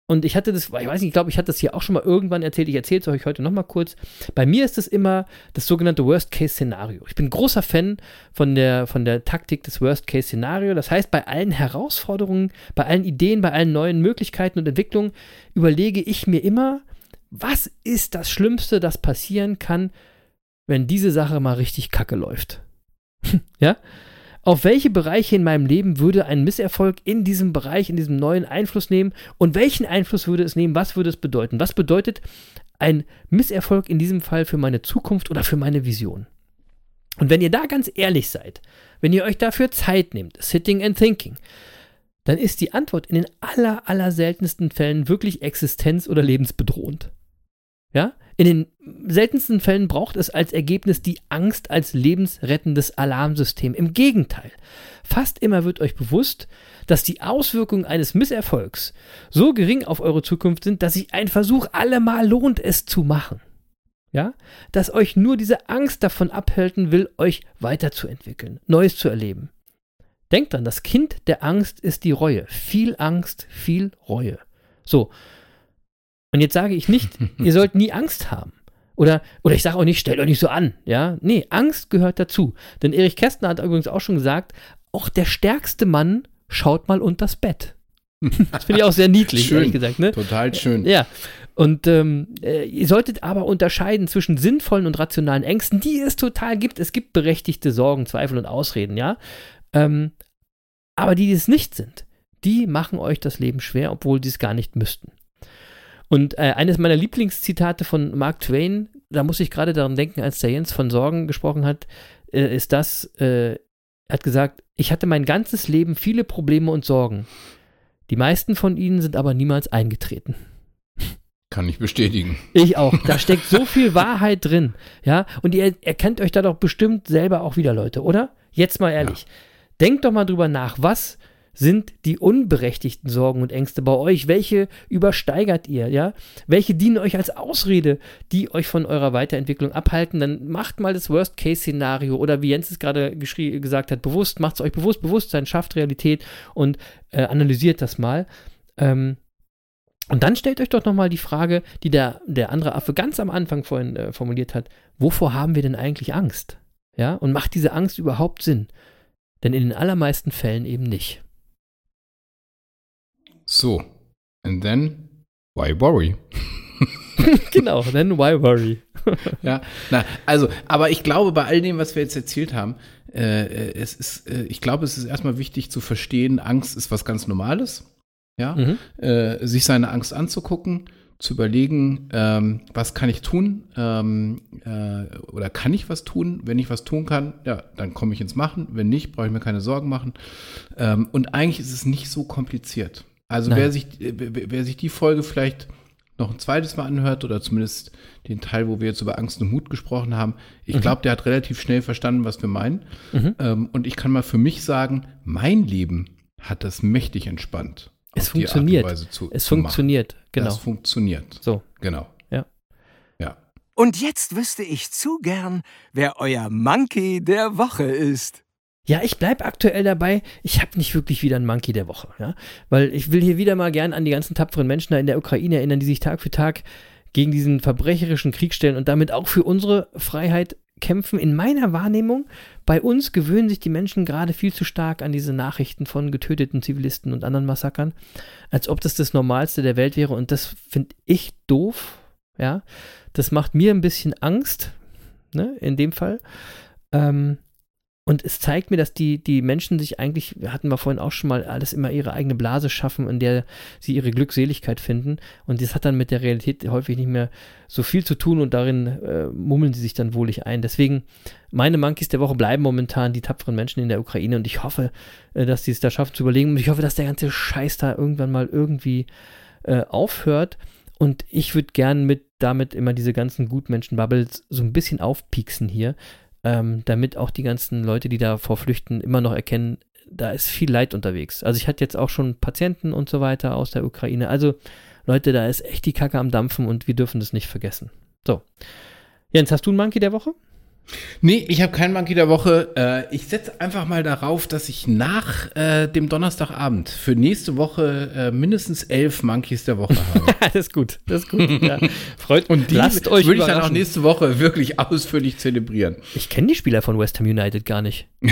Und ich hatte das, ich weiß nicht, ich glaube, ich hatte das hier auch schon mal irgendwann erzählt. Ich erzähle es euch heute nochmal kurz. Bei mir ist es immer das sogenannte Worst-Case-Szenario. Ich bin großer Fan von der, von der Taktik des Worst-Case-Szenario. Das heißt, bei allen Herausforderungen, bei allen Ideen, bei allen neuen Möglichkeiten und Entwicklungen überlege ich mir immer, was ist das Schlimmste, das passieren kann, wenn diese Sache mal richtig kacke läuft? ja? Auf welche Bereiche in meinem Leben würde ein Misserfolg in diesem Bereich, in diesem neuen Einfluss nehmen? Und welchen Einfluss würde es nehmen? Was würde es bedeuten? Was bedeutet ein Misserfolg in diesem Fall für meine Zukunft oder für meine Vision? Und wenn ihr da ganz ehrlich seid, wenn ihr euch dafür Zeit nehmt, sitting and thinking, dann ist die Antwort in den aller, aller seltensten Fällen wirklich existenz- oder lebensbedrohend. Ja? In den seltensten Fällen braucht es als Ergebnis die Angst als lebensrettendes Alarmsystem. Im Gegenteil, fast immer wird euch bewusst, dass die Auswirkungen eines Misserfolgs so gering auf eure Zukunft sind, dass sich ein Versuch allemal lohnt, es zu machen. Ja? Dass euch nur diese Angst davon abhalten will, euch weiterzuentwickeln, Neues zu erleben. Denkt dran, das Kind der Angst ist die Reue. Viel Angst, viel Reue. So. Und jetzt sage ich nicht, ihr sollt nie Angst haben. Oder, oder ich sage auch nicht, stellt euch nicht so an. Ja, nee, Angst gehört dazu. Denn Erich Kästner hat übrigens auch schon gesagt, auch der stärkste Mann schaut mal unters Bett. Das finde ich auch sehr niedlich, Schön. ehrlich gesagt. Ne? Total schön. Ja. Und ähm, äh, ihr solltet aber unterscheiden zwischen sinnvollen und rationalen Ängsten, die es total gibt. Es gibt berechtigte Sorgen, Zweifel und Ausreden, ja. Ähm, aber die, die es nicht sind, die machen euch das Leben schwer, obwohl sie es gar nicht müssten. Und äh, eines meiner Lieblingszitate von Mark Twain, da muss ich gerade daran denken, als der Jens von Sorgen gesprochen hat, äh, ist das, äh, er hat gesagt, ich hatte mein ganzes Leben viele Probleme und Sorgen. Die meisten von ihnen sind aber niemals eingetreten. Kann ich bestätigen. Ich auch. Da steckt so viel Wahrheit drin. Ja, und ihr erkennt euch da doch bestimmt selber auch wieder, Leute, oder? Jetzt mal ehrlich. Denkt doch mal drüber nach, was sind die unberechtigten Sorgen und Ängste bei euch? Welche übersteigert ihr, ja? Welche dienen euch als Ausrede, die euch von eurer Weiterentwicklung abhalten? Dann macht mal das Worst-Case-Szenario oder wie Jens es gerade gesagt hat, bewusst, macht es euch bewusst, Bewusstsein schafft Realität und äh, analysiert das mal. Ähm, Und dann stellt euch doch nochmal die Frage, die der, der andere Affe ganz am Anfang vorhin äh, formuliert hat. Wovor haben wir denn eigentlich Angst? Ja, und macht diese Angst überhaupt Sinn? Denn in den allermeisten Fällen eben nicht. So. And then, why worry? genau, then why worry? ja, na, also, aber ich glaube, bei all dem, was wir jetzt erzählt haben, äh, es ist, äh, ich glaube, es ist erstmal wichtig zu verstehen, Angst ist was ganz Normales. Ja, Mhm. äh, sich seine Angst anzugucken, zu überlegen, ähm, was kann ich tun ähm, äh, oder kann ich was tun? Wenn ich was tun kann, ja, dann komme ich ins Machen. Wenn nicht, brauche ich mir keine Sorgen machen. Ähm, und eigentlich ist es nicht so kompliziert. Also Nein. wer sich, äh, wer, wer sich die Folge vielleicht noch ein zweites Mal anhört oder zumindest den Teil, wo wir jetzt über Angst und Mut gesprochen haben, ich glaube, der hat relativ schnell verstanden, was wir meinen. Mhm. Ähm, und ich kann mal für mich sagen, mein Leben hat das mächtig entspannt. Es auf die Art und funktioniert. Weise zu, Es zu machen. funktioniert, genau. Das funktioniert. so. Genau. Ja. Ja. Und jetzt wüsste ich zu gern, wer euer Monkey der Woche ist. Ja, ich bleib aktuell dabei. Ich habe nicht wirklich wieder einen Monkey der Woche, ja, weil ich will hier wieder mal gern an die ganzen tapferen Menschen da in der Ukraine erinnern, die sich Tag für Tag gegen diesen verbrecherischen Krieg stellen und damit auch für unsere Freiheit kämpfen. In meiner Wahrnehmung, bei uns gewöhnen sich die Menschen gerade viel zu stark an diese Nachrichten von getöteten Zivilisten und anderen Massakern, als ob das das Normalste der Welt wäre. Und das finde ich doof, ja. Das macht mir ein bisschen Angst, ne, in dem Fall. Ähm, und es zeigt mir, dass die, die Menschen sich eigentlich, hatten wir vorhin auch schon mal, alles immer ihre eigene Blase schaffen, in der sie ihre Glückseligkeit finden. Und das hat dann mit der Realität häufig nicht mehr so viel zu tun und darin äh, mummeln sie sich dann wohlig ein. Deswegen, meine Monkeys der Woche bleiben momentan die tapferen Menschen in der Ukraine und ich hoffe, äh, dass sie es da schaffen zu überlegen. Und ich hoffe, dass der ganze Scheiß da irgendwann mal irgendwie äh, aufhört. Und ich würde gern mit damit immer diese ganzen Gutmenschen-Bubbles so ein bisschen aufpieksen hier, ähm, damit auch die ganzen Leute, die davor flüchten, immer noch erkennen, da ist viel Leid unterwegs. Also ich hatte jetzt auch schon Patienten und so weiter aus der Ukraine. Also Leute, da ist echt die Kacke am Dampfen und wir dürfen das nicht vergessen. So. Jens, hast du einen Monkey der Woche? Nee, ich habe keinen Monkey der Woche. Äh, ich setze einfach mal darauf, dass ich nach äh, dem Donnerstagabend für nächste Woche äh, mindestens elf Monkeys der Woche habe. das ist gut, das ist gut. Ja. Freut Und die Lasst euch würde ich dann auch nächste Woche wirklich ausführlich zelebrieren. Ich kenne die Spieler von West Ham United gar nicht.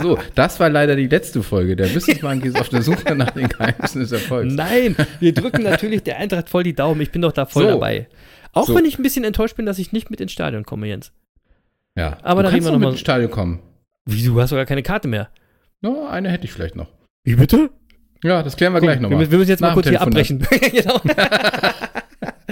So, das war leider die letzte Folge der Business Monkeys auf der Suche nach den Geheimnissen des Erfolgs. Nein, wir drücken natürlich der Eintracht voll die Daumen. Ich bin doch da voll So. dabei. Auch So. wenn ich ein bisschen enttäuscht bin, dass ich nicht mit ins Stadion komme, Jens. Ja, Aber da reden wir noch noch mit mal- ins Stadion kommen. Wieso, du hast doch gar keine Karte mehr. No, eine hätte ich vielleicht noch. Wie bitte? Ja, das klären wir gleich wir, nochmal. müssen- wir müssen jetzt mal Nach kurz dem hier abbrechen. genau.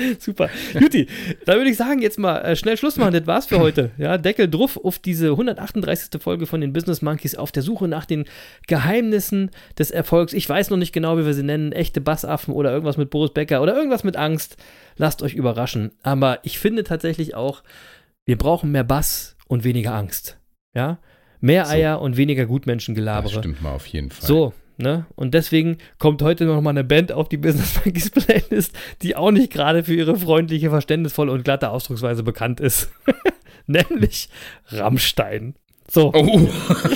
Super. Juti, da würde ich sagen, jetzt mal äh, schnell Schluss machen. Das war's für heute. Ja, Deckel drauf auf diese 138. Folge von den Business Monkeys auf der Suche nach den Geheimnissen des Erfolgs. Ich weiß noch nicht genau, wie wir sie nennen. Echte Bassaffen oder irgendwas mit Boris Becker oder irgendwas mit Angst. Lasst euch überraschen. Aber ich finde tatsächlich auch, wir brauchen mehr Bass und weniger Angst. Ja? Mehr So. Eier und weniger Das Gutmenschengelabere. stimmt mal auf jeden Fall. So, ne? Und deswegen kommt heute noch mal eine Band auf die Business Monkeys Playlist, die auch nicht gerade für ihre freundliche, verständnisvolle und glatte Ausdrucksweise bekannt ist. Nämlich Rammstein. So, Oh,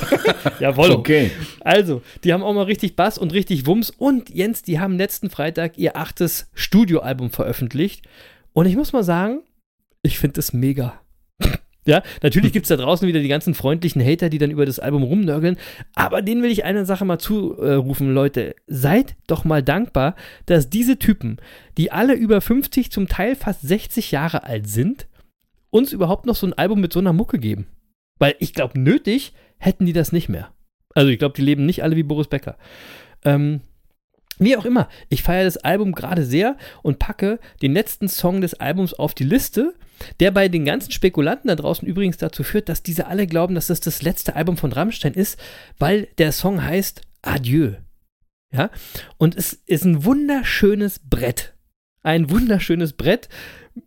jawohl. okay. Also, die haben auch mal richtig Bass und richtig Wumms. Und Jens, die haben letzten Freitag ihr achtes Studioalbum veröffentlicht. Und ich muss mal sagen, ich finde es mega. Ja, natürlich gibt es da draußen wieder die ganzen freundlichen Hater, die dann über das Album rumnörgeln. Aber denen will ich eine Sache mal zurufen, Leute. Seid doch mal dankbar, dass diese Typen, die alle über 50, zum Teil fast 60 Jahre alt sind, uns überhaupt noch so ein Album mit so einer Mucke geben. Weil ich glaube, nötig hätten die das nicht mehr. Also ich glaube, die leben nicht alle wie Boris Becker. Ähm, wie auch immer, ich feiere das Album gerade sehr und packe den letzten Song des Albums auf die Liste, der bei den ganzen Spekulanten da draußen übrigens dazu führt, dass diese alle glauben, dass das das letzte Album von Rammstein ist, weil der Song heißt Adieu. Ja, und es ist ein wunderschönes Brett. Ein wunderschönes Brett.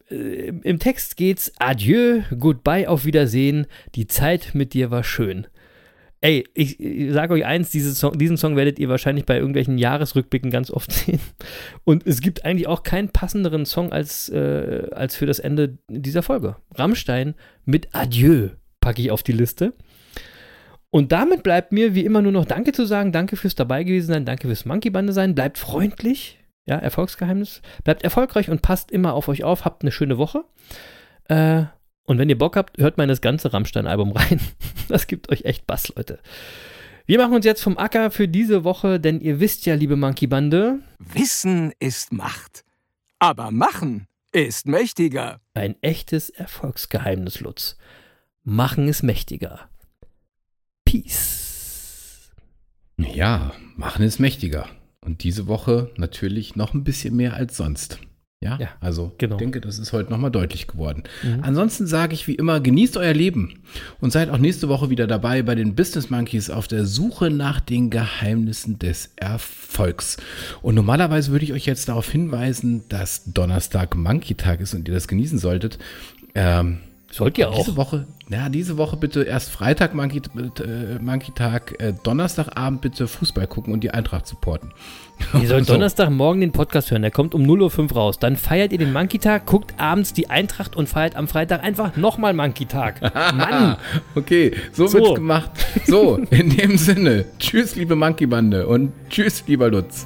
Äh, Im Text geht's Adieu, Goodbye, auf Wiedersehen. Die Zeit mit dir war schön. Ey, ich, ich sage euch eins, Song, diesen Song werdet ihr wahrscheinlich bei irgendwelchen Jahresrückblicken ganz oft sehen. Und es gibt eigentlich auch keinen passenderen Song als, äh, als für das Ende dieser Folge. Rammstein mit Adieu packe ich auf die Liste. Und damit bleibt mir wie immer nur noch Danke zu sagen. Danke fürs dabei gewesen sein. Danke fürs Monkey Bande sein. Bleibt freundlich. Ja, Erfolgsgeheimnis. Bleibt erfolgreich und passt immer auf euch auf. Habt eine schöne Woche. Äh, und wenn ihr Bock habt, hört mal in das ganze Rammstein-Album rein. Das gibt euch echt Bass, Leute. Wir machen uns jetzt vom Acker für diese Woche, denn ihr wisst ja, liebe Monkey Bande. Wissen ist Macht. Aber machen ist mächtiger. Ein echtes Erfolgsgeheimnis, Lutz. Machen ist mächtiger. Peace. Ja, machen ist mächtiger. Und diese Woche natürlich noch ein bisschen mehr als sonst. Ja, Ja, also genau. ich denke, das ist heute nochmal deutlich geworden. Mhm. Ansonsten sage ich wie immer, genießt euer Leben und seid auch nächste Woche wieder dabei bei den Business Monkeys auf der Suche nach den Geheimnissen des Erfolgs. Und normalerweise würde ich euch jetzt darauf hinweisen, dass Donnerstag Monkey Tag ist und ihr das genießen solltet. Ähm, Sollt ihr auch. diese Woche, ja, diese Woche bitte erst Freitag Monkey, äh, Monkey Tag, äh, Donnerstagabend bitte Fußball gucken und die Eintracht supporten. Ihr sollt So. Donnerstagmorgen den Podcast hören, der kommt um 0.05 Uhr raus. Dann feiert ihr den Monkey-Tag, guckt abends die Eintracht und feiert am Freitag einfach nochmal Monkey-Tag. Mann! Okay, so, So. wird's gemacht. So, in dem Sinne, tschüss, liebe Monkey Bande und tschüss, lieber Lutz.